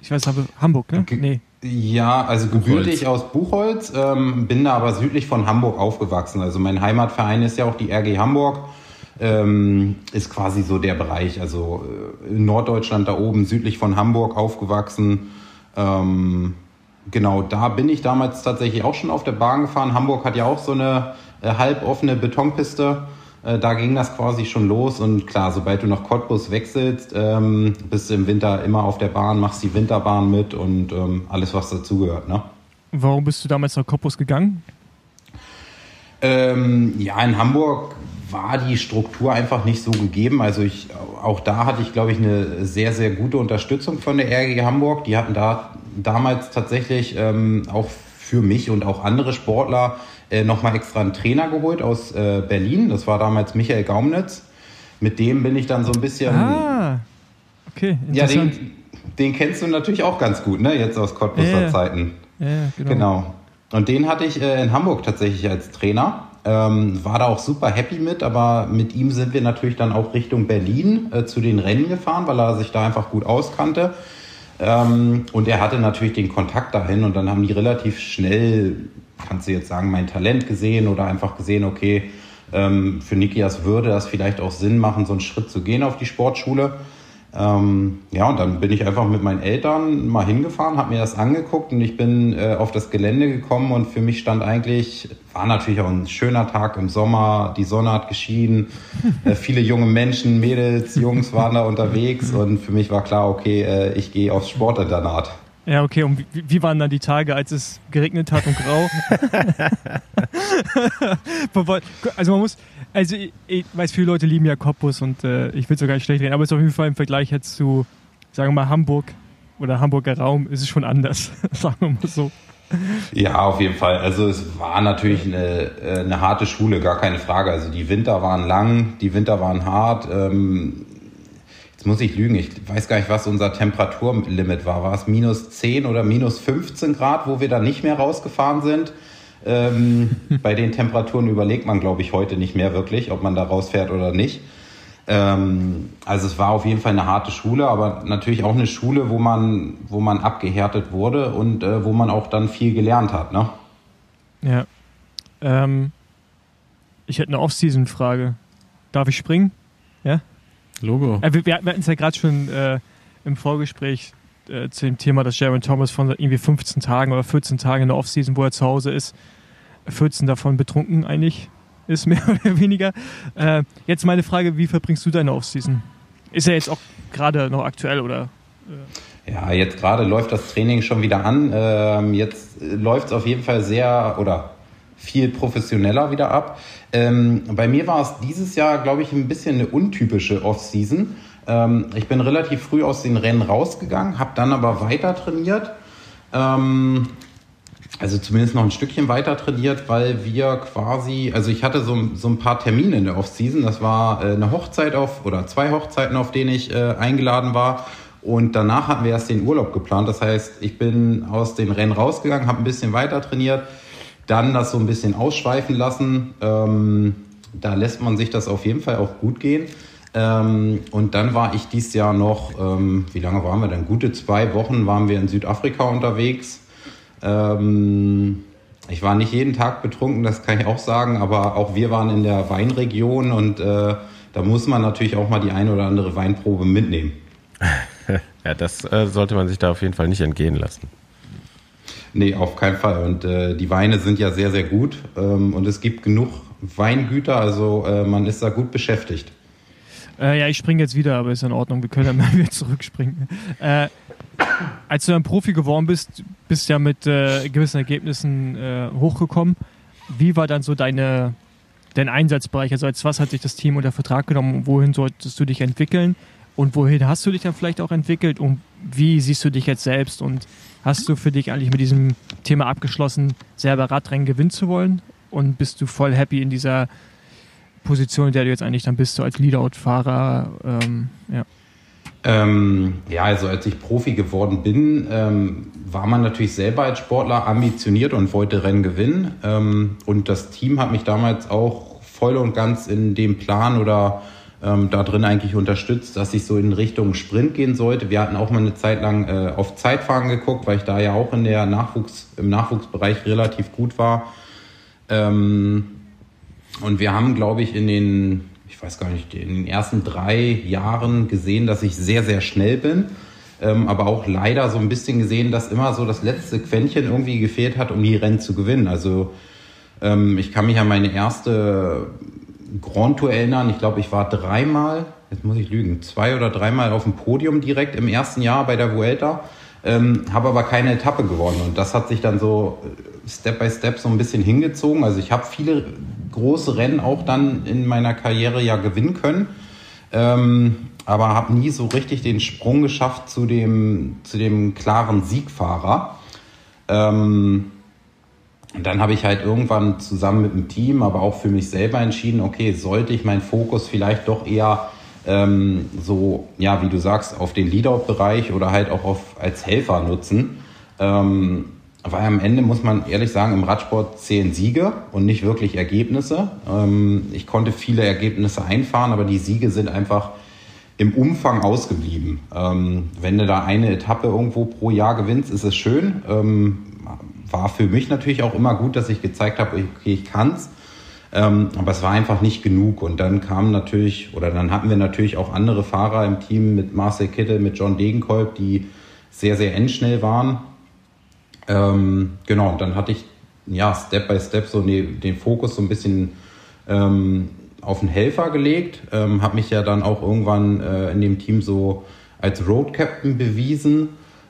Ich weiß, Hamburg, ne? Okay. Nee. Ja, also gebürtig aus Buchholz, ähm, bin da aber südlich von Hamburg aufgewachsen. Also mein Heimatverein ist ja auch die RG Hamburg, ähm, ist quasi so der Bereich, also äh, in Norddeutschland da oben, südlich von Hamburg aufgewachsen. Ähm, genau, da bin ich damals tatsächlich auch schon auf der Bahn gefahren. Hamburg hat ja auch so eine äh, halboffene Betonpiste. Äh, da ging das quasi schon los und klar, sobald du nach Cottbus wechselst, ähm, bist du im Winter immer auf der Bahn, machst die Winterbahn mit und ähm, alles, was dazugehört. Ne? Warum bist du damals nach Cottbus gegangen? Ähm, ja, in Hamburg war die Struktur einfach nicht so gegeben. Also ich, auch da hatte ich, glaube ich, eine sehr, sehr gute Unterstützung von der RG Hamburg. Die hatten da damals tatsächlich ähm, auch für mich und auch andere Sportler äh, nochmal extra einen Trainer geholt aus äh, Berlin. Das war damals Michael Gaumnitz. Mit dem bin ich dann so ein bisschen. Ah, okay. Ja, den, den kennst du natürlich auch ganz gut, ne? Jetzt aus Cottbuser ja, Zeiten. Ja, genau. genau. Und den hatte ich äh, in Hamburg tatsächlich als Trainer. Ähm, war da auch super happy mit, aber mit ihm sind wir natürlich dann auch Richtung Berlin äh, zu den Rennen gefahren, weil er sich da einfach gut auskannte. Ähm, und er hatte natürlich den Kontakt dahin und dann haben die relativ schnell kannst du jetzt sagen, mein Talent gesehen oder einfach gesehen, okay, ähm, für Nikias würde das vielleicht auch Sinn machen, so einen Schritt zu gehen auf die Sportschule. Ähm, ja, und dann bin ich einfach mit meinen Eltern mal hingefahren, habe mir das angeguckt und ich bin äh, auf das Gelände gekommen und für mich stand eigentlich, war natürlich auch ein schöner Tag im Sommer, die Sonne hat geschienen, [LAUGHS] äh, viele junge Menschen, Mädels, Jungs waren da unterwegs und für mich war klar, okay, äh, ich gehe aufs Sportinternat. Ja, okay. Und wie, wie, waren dann die Tage, als es geregnet hat und grau? [LAUGHS] also man muss, also ich, ich, weiß, viele Leute lieben ja Cottbus und äh, ich will es gar nicht schlecht reden, aber es ist auf jeden Fall im Vergleich jetzt zu, sagen wir mal, Hamburg oder Hamburger Raum, ist es schon anders, [LAUGHS] sagen wir mal so. Ja, auf jeden Fall. Also es war natürlich eine, äh, eine harte Schule, gar keine Frage. Also die Winter waren lang, die Winter waren hart. Ähm, Jetzt muss ich lügen, ich weiß gar nicht, was unser Temperaturlimit war. War es minus 10 oder minus 15 Grad, wo wir dann nicht mehr rausgefahren sind? Ähm, [LAUGHS] bei den Temperaturen überlegt man, glaube ich, heute nicht mehr wirklich, ob man da rausfährt oder nicht. Ähm, also es war auf jeden Fall eine harte Schule, aber natürlich auch eine Schule, wo man, wo man abgehärtet wurde und äh, wo man auch dann viel gelernt hat. Ne? Ja. Ähm, ich hätte eine Off-Season-Frage. Darf ich springen? Ja? Logo. Äh, wir, wir hatten es ja gerade schon äh, im Vorgespräch äh, zu dem Thema, dass Jaron Thomas von irgendwie 15 Tagen oder 14 Tagen in der Offseason, wo er zu Hause ist, 14 davon betrunken eigentlich ist, [LAUGHS] mehr oder weniger. Äh, jetzt meine Frage, wie verbringst du deine Offseason? Ist er jetzt auch gerade noch aktuell oder? Äh? Ja, jetzt gerade läuft das Training schon wieder an. Ähm, jetzt läuft es auf jeden Fall sehr oder viel professioneller wieder ab. Ähm, bei mir war es dieses Jahr, glaube ich, ein bisschen eine untypische Off-Season. Ähm, ich bin relativ früh aus den Rennen rausgegangen, habe dann aber weiter trainiert. Ähm, also zumindest noch ein Stückchen weiter trainiert, weil wir quasi, also ich hatte so, so ein paar Termine in der Offseason. Das war äh, eine Hochzeit auf oder zwei Hochzeiten, auf denen ich äh, eingeladen war. Und danach hatten wir erst den Urlaub geplant. Das heißt, ich bin aus den Rennen rausgegangen, habe ein bisschen weiter trainiert, dann das so ein bisschen ausschweifen lassen. Ähm, da lässt man sich das auf jeden Fall auch gut gehen. Ähm, und dann war ich dieses Jahr noch, ähm, wie lange waren wir denn? Gute zwei Wochen waren wir in Südafrika unterwegs. Ähm, ich war nicht jeden Tag betrunken, das kann ich auch sagen, aber auch wir waren in der Weinregion und äh, da muss man natürlich auch mal die eine oder andere Weinprobe mitnehmen. [LAUGHS] ja, das äh, sollte man sich da auf jeden Fall nicht entgehen lassen. Nee, auf keinen Fall. Und äh, die Weine sind ja sehr, sehr gut. Ähm, und es gibt genug Weingüter, also äh, man ist da gut beschäftigt. Äh, ja, ich springe jetzt wieder, aber ist in Ordnung. Wir können dann [LAUGHS] mal wieder zurückspringen. Äh, als du dann Profi geworden bist, bist du ja mit äh, gewissen Ergebnissen äh, hochgekommen. Wie war dann so deine, dein Einsatzbereich? Also als was hat sich das Team unter Vertrag genommen? Wohin solltest du dich entwickeln? Und wohin hast du dich dann vielleicht auch entwickelt? Und wie siehst du dich jetzt selbst? Und hast du für dich eigentlich mit diesem Thema abgeschlossen, selber Radrennen gewinnen zu wollen? Und bist du voll happy in dieser Position, in der du jetzt eigentlich dann bist, so als Leadout-Fahrer. Ähm, ja. Ähm, ja, also als ich Profi geworden bin, ähm, war man natürlich selber als Sportler ambitioniert und wollte Rennen gewinnen. Ähm, und das Team hat mich damals auch voll und ganz in dem Plan oder ähm, da drin eigentlich unterstützt, dass ich so in Richtung Sprint gehen sollte. Wir hatten auch mal eine Zeit lang äh, auf Zeitfahren geguckt, weil ich da ja auch in der Nachwuchs, im Nachwuchsbereich relativ gut war. Ähm, und wir haben, glaube ich, in den, ich weiß gar nicht, in den ersten drei Jahren gesehen, dass ich sehr, sehr schnell bin. Ähm, aber auch leider so ein bisschen gesehen, dass immer so das letzte Quäntchen irgendwie gefehlt hat, um die Rennen zu gewinnen. Also ähm, ich kann mich an meine erste Grand Tour erinnern. Ich glaube, ich war dreimal, jetzt muss ich lügen, zwei oder dreimal auf dem Podium direkt im ersten Jahr bei der Vuelta. Ähm, habe aber keine Etappe gewonnen und das hat sich dann so äh, Step by Step so ein bisschen hingezogen. Also ich habe viele große Rennen auch dann in meiner Karriere ja gewinnen können. Ähm, aber habe nie so richtig den Sprung geschafft zu dem, zu dem klaren Siegfahrer. Ähm, und dann habe ich halt irgendwann zusammen mit dem Team, aber auch für mich selber entschieden, okay, sollte ich meinen Fokus vielleicht doch eher ähm, so, ja, wie du sagst, auf den Leadout-Bereich oder halt auch auf, als Helfer nutzen. Ähm, weil am Ende muss man ehrlich sagen, im Radsport zählen Siege und nicht wirklich Ergebnisse. Ähm, ich konnte viele Ergebnisse einfahren, aber die Siege sind einfach im Umfang ausgeblieben. Ähm, wenn du da eine Etappe irgendwo pro Jahr gewinnst, ist es schön. War für mich natürlich auch immer gut, dass ich gezeigt habe, okay, ich kann's. Ähm, aber es war einfach nicht genug. Und dann kamen natürlich, oder dann hatten wir natürlich auch andere Fahrer im Team mit Marcel Kittel, mit John Degenkolb, die sehr, sehr endschnell waren. Ähm, genau, und dann hatte ich ja Step by Step so ne, den Fokus so ein bisschen ähm, auf den Helfer gelegt, ähm, habe mich ja dann auch irgendwann äh, in dem Team so als Road Captain bewiesen.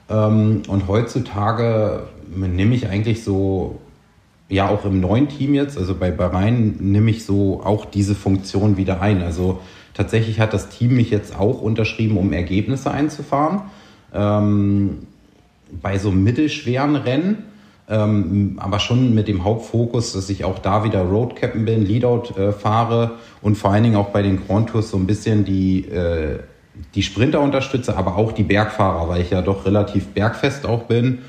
Ähm, und heutzutage nehme ich eigentlich so, ja auch im neuen Team jetzt, also bei Bahrain nehme ich so auch diese Funktion wieder ein. Also tatsächlich hat das Team mich jetzt auch unterschrieben, um Ergebnisse einzufahren. Ähm, bei so mittelschweren Rennen, ähm, aber schon mit dem Hauptfokus, dass ich auch da wieder Road Captain bin, Leadout äh, fahre und vor allen Dingen auch bei den Grand Tours so ein bisschen die, äh, die Sprinter unterstütze, aber auch die Bergfahrer, weil ich ja doch relativ bergfest auch bin.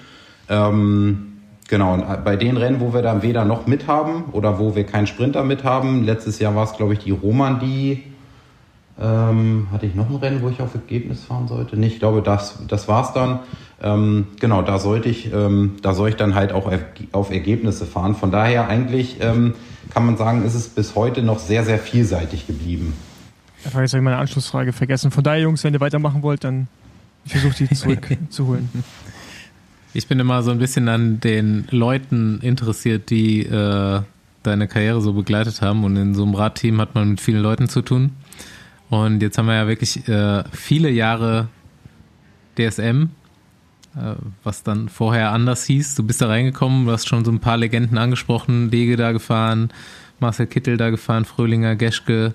Ähm, genau, und bei den Rennen, wo wir dann weder noch mit haben oder wo wir keinen Sprinter mit haben, letztes Jahr war es, glaube ich, die Romandie. Ähm, hatte ich noch ein Rennen, wo ich auf Ergebnis fahren sollte? Nicht, ich glaube, das, das war es dann. Ähm, genau, da sollte ich, ähm, da soll ich dann halt auch auf Ergebnisse fahren. Von daher eigentlich ähm, kann man sagen, ist es bis heute noch sehr, sehr vielseitig geblieben. Da habe ich jetzt meine Anschlussfrage vergessen. Von daher, Jungs, wenn ihr weitermachen wollt, dann versucht die zurückzuholen. [LAUGHS] Ich bin immer so ein bisschen an den Leuten interessiert, die äh, deine Karriere so begleitet haben. Und in so einem Radteam hat man mit vielen Leuten zu tun. Und jetzt haben wir ja wirklich äh, viele Jahre DSM äh, was dann vorher anders hieß. Du bist da reingekommen, du hast schon so ein paar Legenden angesprochen, Dege da gefahren, Marcel Kittel da gefahren, Fröhlinger, Geschke,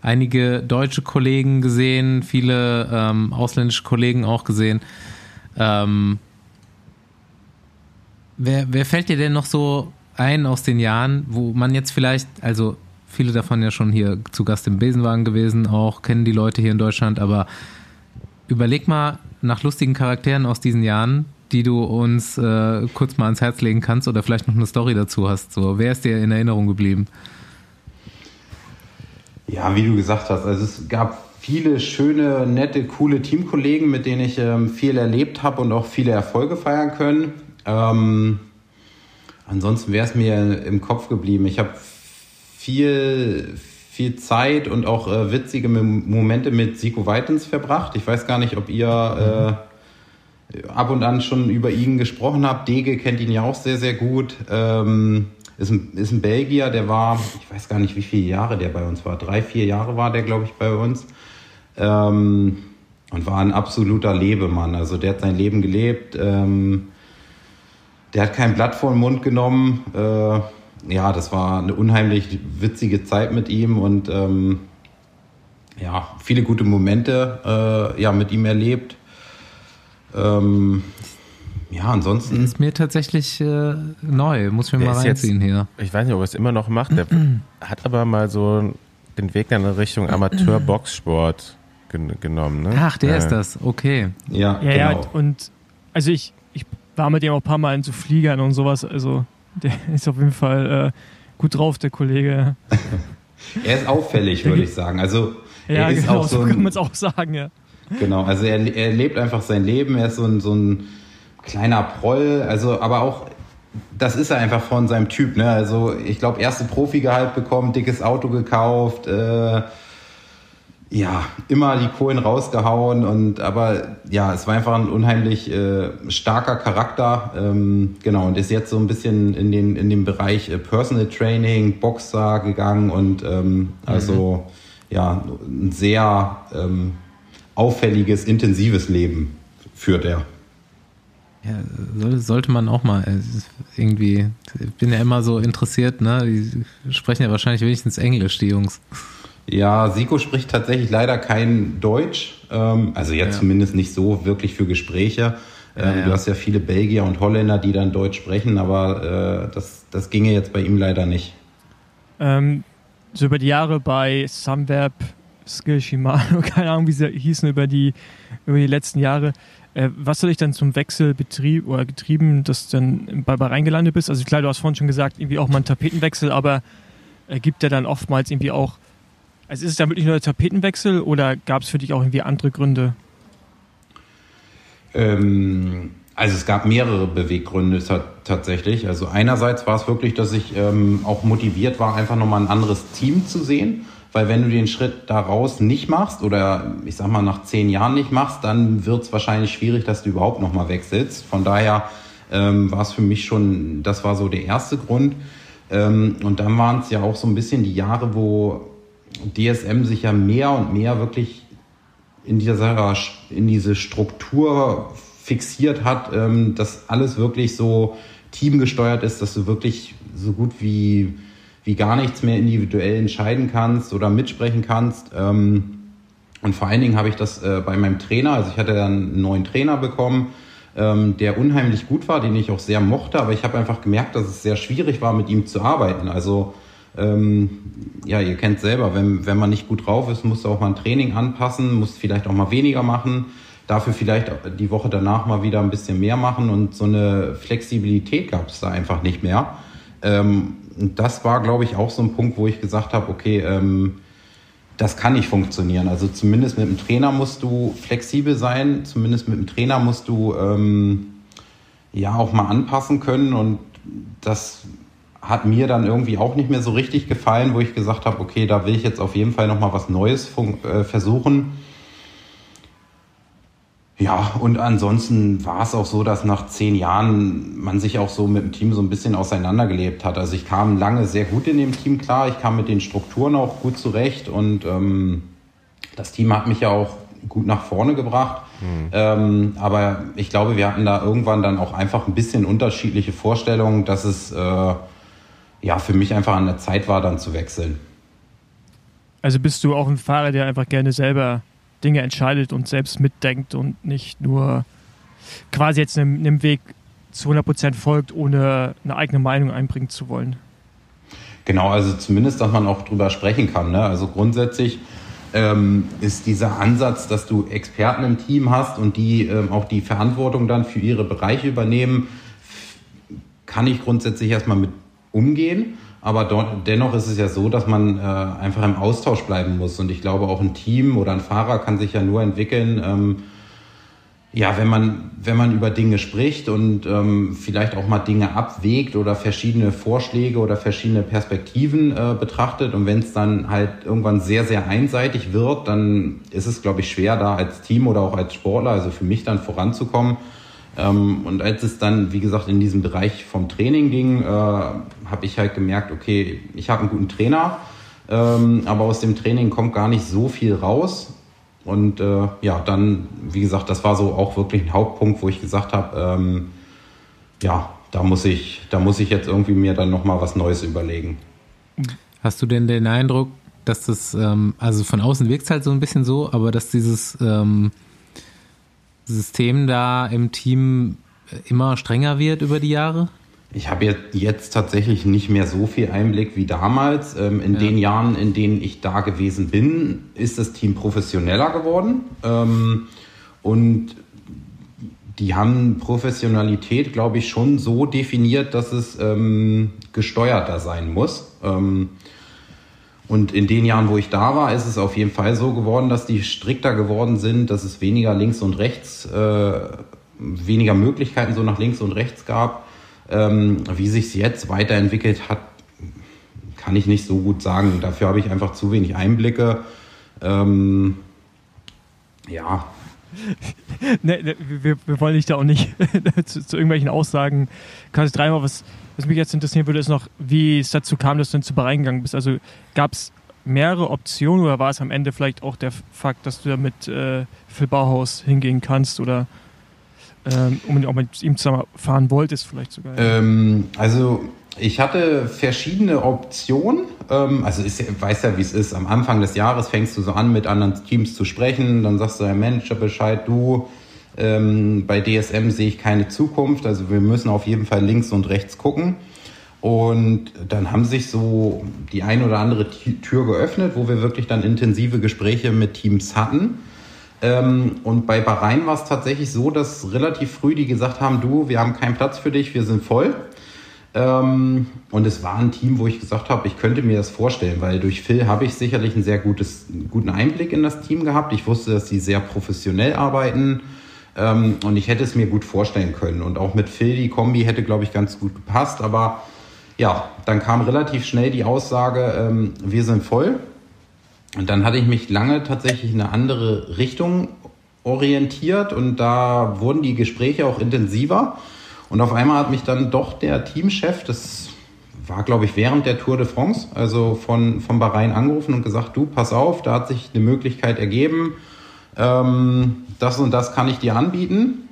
einige deutsche Kollegen gesehen, viele ähm, ausländische Kollegen auch gesehen. Ähm, wer, wer fällt dir denn noch so ein aus den Jahren, wo man jetzt vielleicht, also viele davon ja schon hier zu Gast im Besenwagen gewesen, auch kennen die Leute hier in Deutschland, aber überleg mal nach lustigen Charakteren aus diesen Jahren, die du uns äh, kurz mal ans Herz legen kannst oder vielleicht noch eine Story dazu hast. So, wer ist dir in Erinnerung geblieben? Ja, wie du gesagt hast, also es gab viele schöne, nette, coole Teamkollegen, mit denen ich ähm, viel erlebt habe und auch viele Erfolge feiern können. Ähm, ansonsten wäre es mir im Kopf geblieben. Ich habe viel, viel Zeit und auch äh, witzige Momente mit Siko Weitens verbracht. Ich weiß gar nicht, ob ihr äh, ab und an schon über ihn gesprochen habt. Dege kennt ihn ja auch sehr, sehr gut. Ähm, ist, ein, ist ein Belgier, der war, ich weiß gar nicht, wie viele Jahre der bei uns war. Drei, vier Jahre war der, glaube ich, bei uns. Ähm, und war ein absoluter Lebemann. Also der hat sein Leben gelebt. Ähm, der hat kein Blatt vor den Mund genommen. Äh, ja, das war eine unheimlich witzige Zeit mit ihm und ähm, ja, viele gute Momente äh, ja, mit ihm erlebt. Ähm, ja, ansonsten. Ist mir tatsächlich äh, neu, muss ich mir mal reinziehen jetzt, hier. Ich weiß nicht, ob er es immer noch macht. Der [CLEARS THROAT] hat aber mal so den Weg in Richtung Amateur-Boxsport gen genommen. Ne? Ach, der äh. ist das, okay. Ja, ja, genau. ja, und also ich war mit ihm auch ein paar Mal in so Fliegern und sowas, also der [LAUGHS] ist auf jeden Fall äh, gut drauf, der Kollege. [LAUGHS] er ist auffällig, würde ich sagen. Also ja, er ist genau, auch so, so kann man es auch sagen, ja. Genau, also er, er lebt einfach sein Leben, er ist so ein, so ein kleiner Proll, also aber auch das ist er einfach von seinem Typ, ne? Also ich glaube, erste Profigehalt bekommen, dickes Auto gekauft, äh, ja, immer die Kohlen rausgehauen und aber ja, es war einfach ein unheimlich äh, starker Charakter, ähm, genau, und ist jetzt so ein bisschen in den, in den Bereich äh, Personal Training, Boxer gegangen und ähm, also mhm. ja, ein sehr ähm, auffälliges, intensives Leben führt er. Ja, sollte man auch mal irgendwie, ich bin ja immer so interessiert, ne? Die sprechen ja wahrscheinlich wenigstens Englisch, die Jungs. Ja, Siko spricht tatsächlich leider kein Deutsch. Ähm, also ja, ja, zumindest nicht so wirklich für Gespräche. Ähm, ja, ja. Du hast ja viele Belgier und Holländer, die dann Deutsch sprechen, aber äh, das, das ginge jetzt bei ihm leider nicht. Ähm, so über die Jahre bei Sunweb, Skill Shimano, [LAUGHS] keine Ahnung, wie sie hießen, über die, über die letzten Jahre. Äh, was soll ich dann zum Wechsel betrieb oder getrieben, dass du dann bei Bahrain gelandet bist? Also klar, du hast vorhin schon gesagt, irgendwie auch mal einen Tapetenwechsel, aber äh, gibt ja dann oftmals irgendwie auch also ist es dann wirklich nur der Tapetenwechsel oder gab es für dich auch irgendwie andere Gründe? Ähm, also es gab mehrere Beweggründe tatsächlich. Also einerseits war es wirklich, dass ich ähm, auch motiviert war, einfach nochmal ein anderes Team zu sehen. Weil wenn du den Schritt daraus nicht machst oder ich sag mal nach zehn Jahren nicht machst, dann wird es wahrscheinlich schwierig, dass du überhaupt nochmal wechselst. Von daher ähm, war es für mich schon, das war so der erste Grund. Ähm, und dann waren es ja auch so ein bisschen die Jahre, wo DSM sich ja mehr und mehr wirklich in dieser in diese Struktur fixiert hat, ähm, dass alles wirklich so teamgesteuert ist, dass du wirklich so gut wie, wie gar nichts mehr individuell entscheiden kannst oder mitsprechen kannst. Ähm, und vor allen Dingen habe ich das äh, bei meinem Trainer, also ich hatte dann einen neuen Trainer bekommen, ähm, der unheimlich gut war, den ich auch sehr mochte, aber ich habe einfach gemerkt, dass es sehr schwierig war, mit ihm zu arbeiten. Also ähm, ja, ihr kennt selber, wenn, wenn man nicht gut drauf ist, musst du auch mal ein Training anpassen, musst vielleicht auch mal weniger machen, dafür vielleicht die Woche danach mal wieder ein bisschen mehr machen und so eine Flexibilität gab es da einfach nicht mehr. Ähm, das war, glaube ich, auch so ein Punkt, wo ich gesagt habe, okay, ähm, das kann nicht funktionieren. Also zumindest mit dem Trainer musst du flexibel sein, zumindest mit dem Trainer musst du ähm, ja auch mal anpassen können und das hat mir dann irgendwie auch nicht mehr so richtig gefallen, wo ich gesagt habe, okay, da will ich jetzt auf jeden Fall noch mal was Neues äh, versuchen. Ja, und ansonsten war es auch so, dass nach zehn Jahren man sich auch so mit dem Team so ein bisschen auseinandergelebt hat. Also ich kam lange sehr gut in dem Team klar, ich kam mit den Strukturen auch gut zurecht und ähm, das Team hat mich ja auch gut nach vorne gebracht. Mhm. Ähm, aber ich glaube, wir hatten da irgendwann dann auch einfach ein bisschen unterschiedliche Vorstellungen, dass es äh, ja, für mich einfach an der Zeit war, dann zu wechseln. Also bist du auch ein Fahrer, der einfach gerne selber Dinge entscheidet und selbst mitdenkt und nicht nur quasi jetzt einem, einem Weg zu 100% folgt, ohne eine eigene Meinung einbringen zu wollen. Genau, also zumindest, dass man auch drüber sprechen kann. Ne? Also grundsätzlich ähm, ist dieser Ansatz, dass du Experten im Team hast und die ähm, auch die Verantwortung dann für ihre Bereiche übernehmen, kann ich grundsätzlich erstmal mit umgehen. Aber dort, dennoch ist es ja so, dass man äh, einfach im Austausch bleiben muss. Und ich glaube, auch ein Team oder ein Fahrer kann sich ja nur entwickeln, ähm, ja, wenn man, wenn man über Dinge spricht und ähm, vielleicht auch mal Dinge abwägt oder verschiedene Vorschläge oder verschiedene Perspektiven äh, betrachtet und wenn es dann halt irgendwann sehr, sehr einseitig wird, dann ist es, glaube ich, schwer, da als Team oder auch als Sportler, also für mich dann voranzukommen. Ähm, und als es dann, wie gesagt, in diesem Bereich vom Training ging, äh, habe ich halt gemerkt, okay, ich habe einen guten Trainer, ähm, aber aus dem Training kommt gar nicht so viel raus. Und äh, ja, dann, wie gesagt, das war so auch wirklich ein Hauptpunkt, wo ich gesagt habe, ähm, ja, da muss ich, da muss ich jetzt irgendwie mir dann nochmal was Neues überlegen. Hast du denn den Eindruck, dass das, ähm, also von außen wirkt es halt so ein bisschen so, aber dass dieses ähm, System da im Team immer strenger wird über die Jahre? Ich habe jetzt, tatsächlich nicht mehr so viel Einblick wie damals. Ähm, in ja. den Jahren, in denen ich da gewesen bin, ist das Team professioneller geworden. Ähm, und die haben Professionalität, glaube ich, schon so definiert, dass es ähm, gesteuerter sein muss. Und in den Jahren, wo ich da war, ist es auf jeden Fall so geworden, dass die strikter geworden sind, dass es weniger links und rechts, äh, weniger Möglichkeiten so nach links und rechts gab ähm, wie sich es jetzt weiterentwickelt hat, kann ich nicht so gut sagen. Dafür habe ich einfach zu wenig Einblicke. Ähm, ja. [LAUGHS] ne, ne, wir, wir, wollen dich da auch nicht [LAUGHS] zu, zu, irgendwelchen Aussagen. Quasi dreimal, was, was mich jetzt interessieren würde, ist noch, wie es dazu kam, dass du zu Bahrain gegangen bist. Also gab es mehrere Optionen oder war es am Ende vielleicht auch der Fakt, dass du da mit äh, Phil Bauhaus hingehen kannst oder ähm, auch mit ihm zusammen fahren wolltest, vielleicht sogar. Ähm, also ich hatte verschiedene Optionen. Ähm, also ich weiß ja, wie es ist. Am Anfang des Jahres fängst du so an, mit anderen Teams zu sprechen. Dann sagst du deinem Manager Bescheid, du, ähm, bei DSM sehe ich keine Zukunft. Also wir müssen auf jeden Fall links und rechts gucken. Und dann haben sich so die ein oder andere Tür geöffnet, wo wir wirklich dann intensive Gespräche mit Teams hatten. Ähm, und bei Bahrain war es tatsächlich so, dass relativ früh die gesagt haben, du, wir haben keinen Platz für dich, wir sind voll. Ähm, und es war ein Team, wo ich gesagt habe, ich könnte mir das vorstellen, weil durch Phil habe ich sicherlich einen sehr gutes, guten Einblick in das Team gehabt. Ich wusste, dass sie sehr professionell arbeiten ähm, und ich hätte es mir gut vorstellen können. Und auch mit Phil, die Kombi hätte, glaube ich, ganz gut gepasst. Aber ja, dann kam relativ schnell die Aussage, wir sind voll. Und dann hatte ich mich lange tatsächlich in eine andere Richtung orientiert und da wurden die Gespräche auch intensiver. Und auf einmal hat mich dann doch der Teamchef, das war glaube ich während der Tour de France, also von, von Bahrain angerufen und gesagt, du, pass auf, da hat sich eine Möglichkeit ergeben, ähm, das und das kann ich dir anbieten.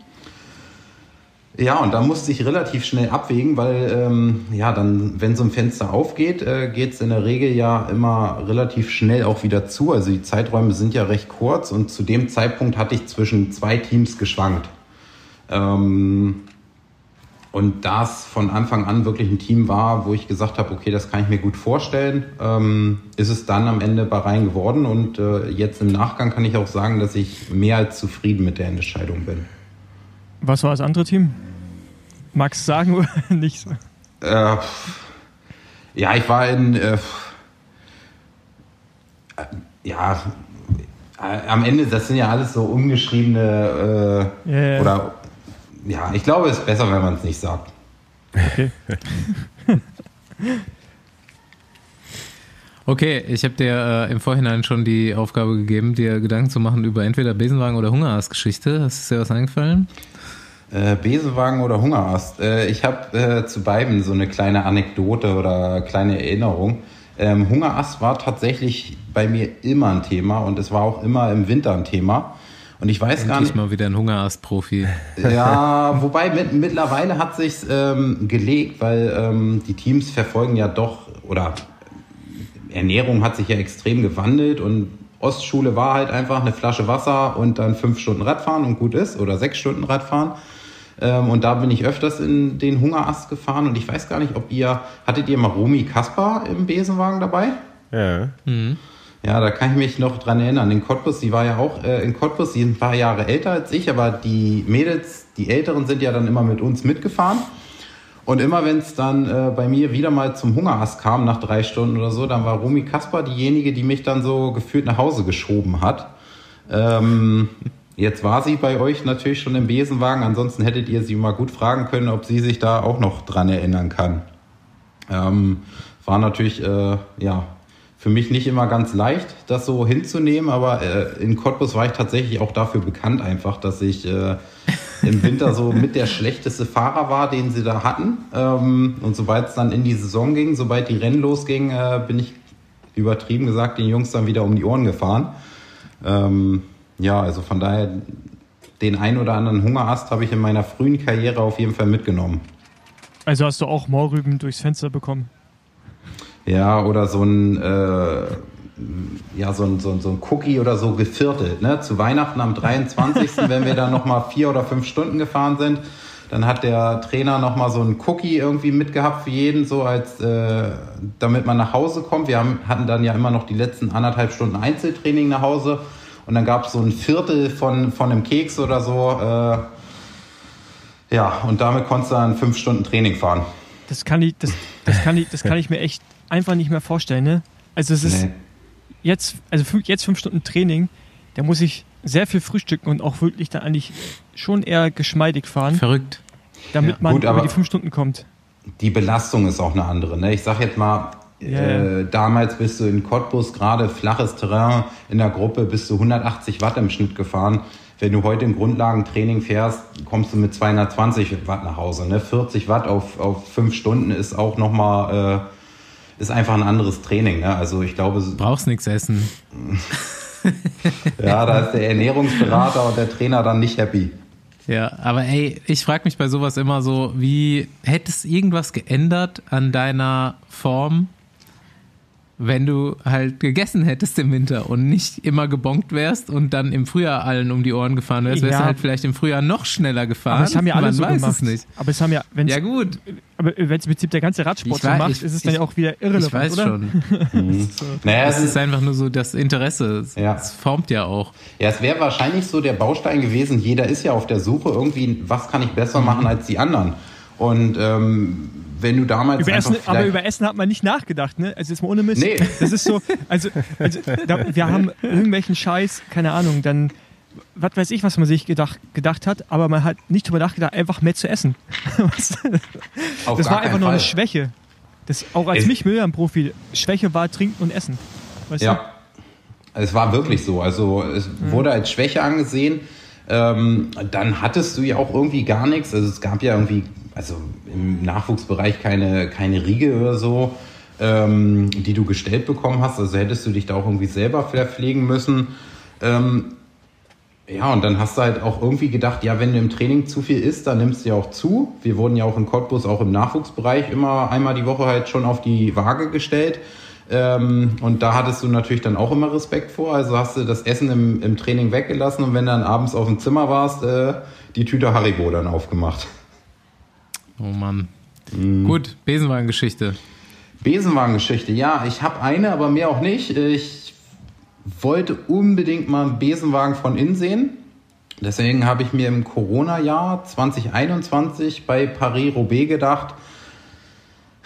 Ja, und da musste ich relativ schnell abwägen, weil ähm, ja, dann, wenn so ein Fenster aufgeht, äh, geht es in der Regel ja immer relativ schnell auch wieder zu. Also die Zeiträume sind ja recht kurz und zu dem Zeitpunkt hatte ich zwischen zwei Teams geschwankt. Ähm, und das von Anfang an wirklich ein Team war, wo ich gesagt habe, okay, das kann ich mir gut vorstellen, ähm, ist es dann am Ende Bahrain geworden. Und äh, jetzt im Nachgang kann ich auch sagen, dass ich mehr als zufrieden mit der Entscheidung bin. Was war das andere Team? Magst du sagen oder [LAUGHS] nicht so? Äh, ja, ich war in. Äh, ja, äh, am Ende, das sind ja alles so ungeschriebene. Äh, yeah. Oder. Ja, ich glaube, es ist besser, wenn man es nicht sagt. Okay. [LAUGHS] Okay, ich habe dir äh, im Vorhinein schon die Aufgabe gegeben, dir Gedanken zu machen über entweder Besenwagen oder Hungerast-Geschichte. Ist dir was eingefallen? Äh, Besenwagen oder Hungerast? Äh, ich habe äh, zu beiden so eine kleine Anekdote oder kleine Erinnerung. Ähm, Hungerast war tatsächlich bei mir immer ein Thema und es war auch immer im Winter ein Thema. Und ich weiß Endlich gar nicht. mal wieder ein Hungerast-Profi. [LAUGHS] Ja, wobei mit, mittlerweile hat sich ähm, gelegt, weil ähm, die Teams verfolgen ja doch oder Ernährung hat sich ja extrem gewandelt und Ostschule war halt einfach eine Flasche Wasser und dann fünf Stunden Radfahren und gut ist oder sechs Stunden Radfahren. Ähm, und da bin ich öfters in den Hungerast gefahren und ich weiß gar nicht, ob ihr, hattet ihr mal Romy Kaspar im Besenwagen dabei? Ja. Ja, da kann ich mich noch dran erinnern. In Cottbus, die war ja auch äh, in Cottbus, die sind ein paar Jahre älter als ich, aber die Mädels, die Älteren sind ja dann immer mit uns mitgefahren. Und immer wenn es dann äh, bei mir wieder mal zum Hungerast kam, nach drei Stunden oder so, dann war Romy Kasper diejenige, die mich dann so gefühlt nach Hause geschoben hat. Ähm, jetzt war sie bei euch natürlich schon im Besenwagen, ansonsten hättet ihr sie mal gut fragen können, ob sie sich da auch noch dran erinnern kann. Ähm, war natürlich, äh, ja, für mich nicht immer ganz leicht, das so hinzunehmen, aber äh, in Cottbus war ich tatsächlich auch dafür bekannt einfach, dass ich äh, im Winter so mit der schlechteste Fahrer war, den sie da hatten. Ähm, und sobald es dann in die Saison ging, sobald die Rennen losgingen, äh, bin ich übertrieben gesagt den Jungs dann wieder um die Ohren gefahren. Ähm, ja, also von daher den ein oder anderen Hungerast habe ich in meiner frühen Karriere auf jeden Fall mitgenommen. Also hast du auch Mohrrüben durchs Fenster bekommen. Ja, oder so ein, äh, ja, so ein, so, ein, so ein Cookie oder so geviertelt. Ne? Zu Weihnachten am 23., [LAUGHS] wenn wir dann nochmal vier oder fünf Stunden gefahren sind, dann hat der Trainer nochmal so ein Cookie irgendwie mitgehabt für jeden, so als, äh, damit man nach Hause kommt. Wir haben, hatten dann ja immer noch die letzten anderthalb Stunden Einzeltraining nach Hause und dann gab es so ein Viertel von, von einem Keks oder so. Äh, ja, und damit konntest du dann fünf Stunden Training fahren. Das kann ich, das, das kann ich, das kann [LAUGHS] ich mir echt einfach nicht mehr vorstellen, ne? Also es ist Nee. jetzt, also jetzt fünf Stunden Training, da muss ich sehr viel frühstücken und auch wirklich dann eigentlich schon eher geschmeidig fahren, Verrückt. damit Ja, man gut, über aber- die fünf Stunden kommt. die Belastung ist auch eine andere. Ne? Ich sag jetzt mal, Ja, äh, damals bist du in Cottbus, gerade flaches Terrain in der Gruppe, bist du 180 Watt im Schnitt gefahren. Wenn du heute im Grundlagentraining fährst, kommst du mit 220 Watt nach Hause. Ne? 40 Watt auf, auf fünf Stunden ist auch nochmal, äh, ist einfach ein anderes Training. Ne? Also ich glaube, Brauchst nichts essen. ja, da ist der Ernährungsberater und der Trainer dann nicht happy. Ja, aber ey, ich frage mich bei sowas immer so, wie hätte es irgendwas geändert an deiner Form, wenn du halt gegessen hättest im Winter und nicht immer gebonkt wärst und dann im Frühjahr allen um die Ohren gefahren wärst, wärst Ja. du halt vielleicht im Frühjahr noch schneller gefahren. Aber es haben ja alle Man so weiß gemacht. es nicht. Aber es haben ja, wenn Ja gut, aber wenn es im Prinzip der ganze Radsport Ich so wei- macht, ich- ist es dann ja auch wieder irrelevant, ich weiß oder? schon. [LAUGHS] Naja, Es ist einfach nur so das Interesse. Es, Ja. es formt ja auch. Ja, es wäre wahrscheinlich so der Baustein gewesen, jeder ist ja auf der Suche irgendwie, was kann ich besser Mhm. machen als die anderen. Und ähm, wenn du damals Über Essen, aber über Essen hat man nicht nachgedacht, ne? Also jetzt mal ohne Mist. Nee. Das ist so, also, also da, wir haben irgendwelchen Scheiß, keine Ahnung, dann, was weiß ich, was man sich gedacht, gedacht hat, aber man hat nicht drüber nachgedacht, einfach mehr zu essen. [LAUGHS] Das war einfach nur eine. Schwäche. Das, auch als mich Müllern-Profi, Schwäche war Trinken und Essen. Weißt Ja, es war wirklich so. Also es wurde als Schwäche angesehen. Ähm, dann hattest du ja auch irgendwie gar nichts. Also es gab ja irgendwie, also im Nachwuchsbereich keine, keine Riege oder so, ähm, die du gestellt bekommen hast. Also hättest du dich da auch irgendwie selber verpflegen müssen. Ähm, ja, und dann hast du halt auch irgendwie gedacht, ja, wenn du im Training zu viel isst, dann nimmst du ja auch zu. Wir wurden ja auch in Cottbus, auch im Nachwuchsbereich, immer einmal die Woche halt schon auf die Waage gestellt. Ähm, und da hattest du natürlich dann auch immer Respekt vor. Also hast du das Essen im, im Training weggelassen und wenn du dann abends auf dem Zimmer warst, äh, die Tüte Haribo dann aufgemacht. Oh Mann. Mhm. Gut, Besenwagengeschichte. Besenwagengeschichte, ja, ich habe eine, aber mehr auch nicht. Ich wollte unbedingt mal einen Besenwagen von innen sehen. Deswegen habe ich mir im Corona-Jahr 2021 bei Paris-Roubaix gedacht,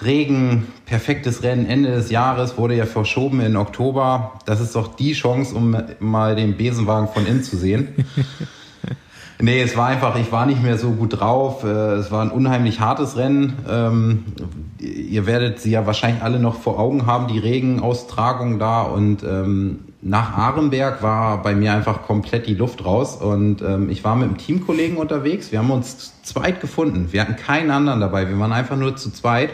Regen, perfektes Rennen Ende des Jahres, wurde ja verschoben in Oktober. Das ist doch die Chance, um mal den Besenwagen von innen zu sehen. [LAUGHS] Nee, es war einfach, ich war nicht mehr so gut drauf. Äh, Es war ein unheimlich hartes Rennen. Ähm, Ihr werdet sie ja wahrscheinlich alle noch vor Augen haben, die Regenaustragung da. Und ähm, nach Arenberg war bei mir einfach komplett die Luft raus. Und ähm, ich war mit einem Teamkollegen unterwegs. Wir haben uns zu zweit gefunden. Wir hatten keinen anderen dabei. Wir waren einfach nur zu zweit.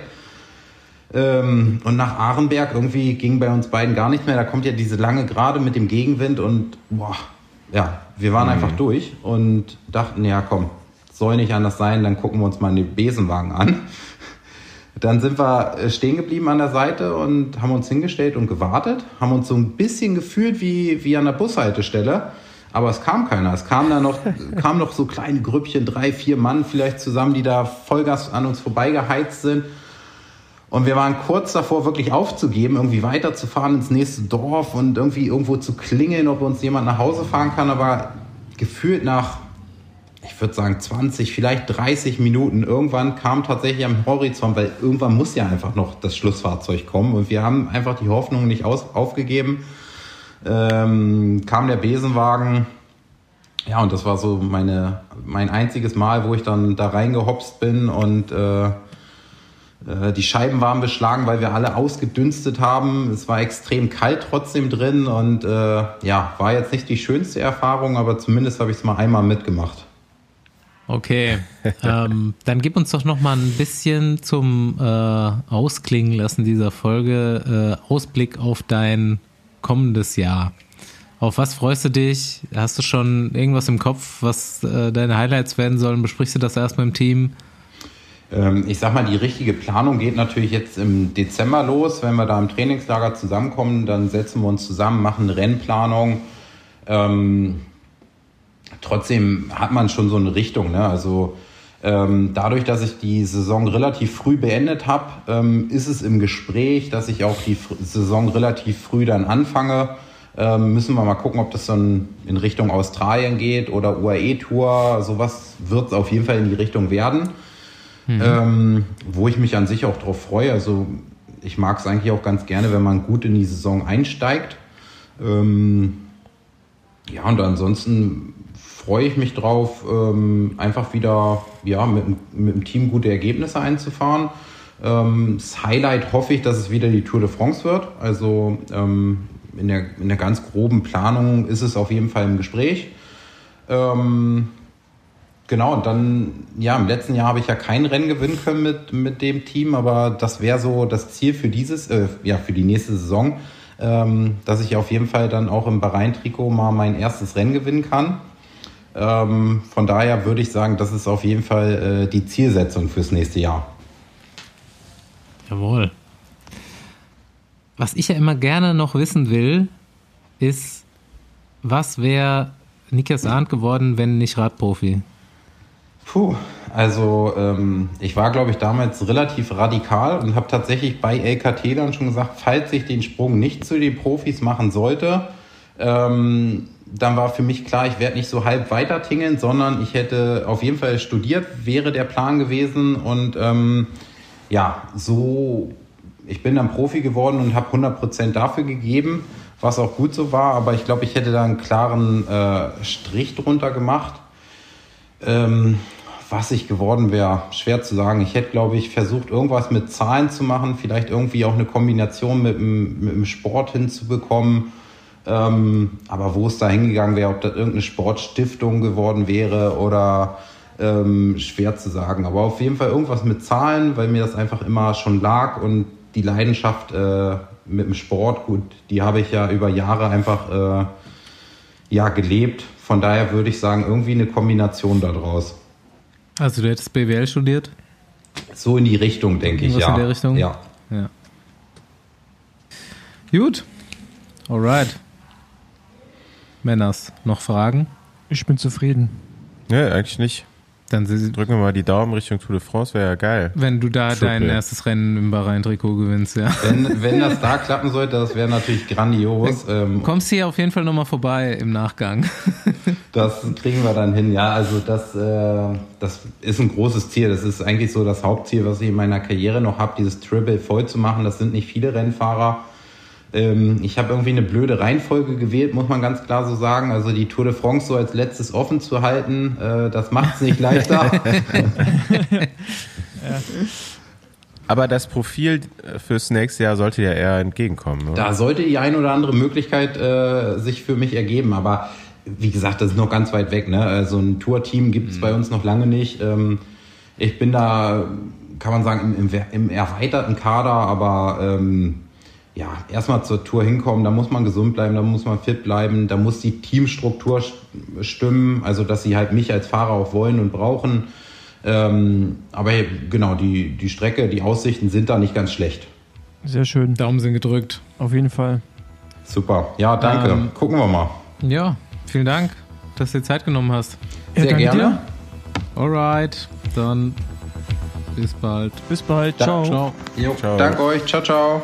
Und nach Arenberg irgendwie ging bei uns beiden gar nicht mehr. Da kommt ja diese lange Gerade mit dem Gegenwind und boah, ja, wir waren einfach durch und dachten, ja komm, soll nicht anders sein, dann gucken wir uns mal den Besenwagen an. Dann sind wir äh, stehen geblieben an der Seite und haben uns hingestellt und gewartet, haben uns so ein bisschen gefühlt wie, wie an der Bushaltestelle. aber es kam keiner. Es kamen dann noch, [LAUGHS] kamen noch so kleine Grüppchen, drei, vier Mann vielleicht zusammen, die da Vollgas an uns vorbeigeheizt sind. Und wir waren kurz davor, wirklich aufzugeben, irgendwie weiterzufahren ins nächste Dorf und irgendwie irgendwo zu klingeln, ob uns jemand nach Hause fahren kann. Aber gefühlt nach, ich würde sagen, 20, vielleicht 30 Minuten, irgendwann kam tatsächlich am Horizont, weil irgendwann muss ja einfach noch das Schlussfahrzeug kommen. Und wir haben einfach die Hoffnung nicht aus, aufgegeben. Ähm, kam der Besenwagen. Ja, und das war so meine, mein einziges Mal, wo ich dann da reingehopst bin und äh, die Scheiben waren beschlagen, weil wir alle ausgedünstet haben. Es war extrem kalt trotzdem drin und äh, ja, war jetzt nicht die schönste Erfahrung, aber zumindest habe ich es mal einmal mitgemacht. Okay, [LAUGHS] ähm, dann gib uns doch noch mal ein bisschen zum äh, Ausklingen lassen dieser Folge äh, Ausblick auf dein kommendes Jahr. Auf was freust du dich? Hast du schon irgendwas im Kopf, was äh, deine Highlights werden sollen? Besprichst du das erstmal im Team? Ähm, ich sag mal, die richtige Planung geht natürlich jetzt im Dezember los. Wenn wir da im Trainingslager zusammenkommen, dann setzen wir uns zusammen, machen eine Rennplanung. Ähm, trotzdem hat man schon so eine Richtung. Ne? Also ähm, dadurch, dass ich die Saison relativ früh beendet habe, ähm, ist es im Gespräch, dass ich auch die Saison relativ früh dann anfange. Ähm, müssen wir mal gucken, ob das dann in Richtung Australien geht oder UAE-Tour. Sowas wird es auf jeden Fall in die Richtung werden mhm. ähm, wo ich mich an sich auch drauf freue. Also ich mag es eigentlich auch ganz gerne, wenn man gut in die Saison einsteigt. Ähm, ja, und ansonsten freue ich mich drauf, ähm, einfach wieder ja, mit, mit dem Team gute Ergebnisse einzufahren. Ähm, das Highlight hoffe ich, dass es wieder die Tour de France wird. Also ähm, in, der, in der ganz groben Planung ist es auf jeden Fall im Gespräch. Ähm, Genau, dann, ja, im letzten Jahr habe ich ja kein Rennen gewinnen können mit, mit dem Team, aber das wäre so das Ziel für dieses, äh, ja, für die nächste Saison, ähm, dass ich auf jeden Fall dann auch im Bahrain-Trikot mal mein erstes Rennen gewinnen kann. Ähm, von daher würde ich sagen, das ist auf jeden Fall äh, die Zielsetzung fürs nächste Jahr. Jawohl. Was ich ja immer gerne noch wissen will, ist, was wäre Nikas Arndt geworden, wenn nicht Radprofi? Puh, also ähm, ich war, glaube ich, damals relativ radikal und habe tatsächlich bei LKT dann schon gesagt, falls ich den Sprung nicht zu den Profis machen sollte, ähm, dann war für mich klar, ich werde nicht so halb weiter tingeln, sondern ich hätte auf jeden Fall studiert, wäre der Plan gewesen. Und ähm, ja, so, ich bin dann Profi geworden und habe 100% dafür gegeben, was auch gut so war. Aber ich glaube, ich hätte da einen klaren äh, Strich drunter gemacht. Ähm, was ich geworden wäre, schwer zu sagen. Ich hätte, glaube ich, versucht, irgendwas mit Zahlen zu machen, vielleicht irgendwie auch eine Kombination mit dem, mit dem Sport hinzubekommen. Ähm, aber wo es da hingegangen wäre, ob das irgendeine Sportstiftung geworden wäre oder ähm, schwer zu sagen. Aber auf jeden Fall irgendwas mit Zahlen, weil mir das einfach immer schon lag und die Leidenschaft äh, mit dem Sport, gut, die habe ich ja über Jahre einfach äh, ja, gelebt. Von daher würde ich sagen, irgendwie eine Kombination daraus. Also du hättest BWL studiert? So in die Richtung, denke ich, ja. in der Richtung? Ja. ja. Gut. Alright. Männers, noch Fragen? Ich bin zufrieden. Ja, eigentlich nicht. Dann drücken wir mal die Daumen Richtung Tour de France, wäre ja geil. Wenn du da Triple. dein erstes Rennen im Bahrain-Trikot gewinnst, ja. Wenn, wenn das da [LAUGHS] klappen sollte, das wäre natürlich grandios. Ähm, kommst hier auf jeden Fall nochmal vorbei im Nachgang. [LAUGHS] Das kriegen wir dann hin, ja. Also das, äh, das ist ein großes Ziel. Das ist eigentlich so das Hauptziel, was ich in meiner Karriere noch habe, dieses Triple voll zu machen. Das sind nicht viele Rennfahrer. Ähm, ich habe irgendwie eine blöde Reihenfolge gewählt, muss man ganz klar so sagen. Also die Tour de France so als letztes offen zu halten, äh, das macht es nicht leichter. [LAUGHS] Aber das Profil fürs nächste Jahr sollte ja eher entgegenkommen. Oder? Da sollte die ein oder andere Möglichkeit äh, sich für mich ergeben. Aber wie gesagt, das ist noch ganz weit weg. Ne? Also ein Tour-Team gibt es mhm. bei uns noch lange nicht. Ähm, ich bin da, kann man sagen, im, im, im erweiterten Kader, aber ähm, ja, erstmal zur Tour hinkommen, da muss man gesund bleiben, da muss man fit bleiben, da muss die Teamstruktur stimmen, also dass sie halt mich als Fahrer auch wollen und brauchen. Ähm, aber genau, die, die Strecke, die Aussichten sind da nicht ganz schlecht. Sehr schön. Daumen sind gedrückt. Auf jeden Fall. Super. Ja, danke. Ähm, Gucken wir mal. Ja, vielen Dank. dass du dir Zeit genommen hast. Ja, Sehr danke gerne. Alright, dann bis bald. Bis bald. Da- Ciao. Ciao. Jo, Ciao. danke euch. Ciao, ciao.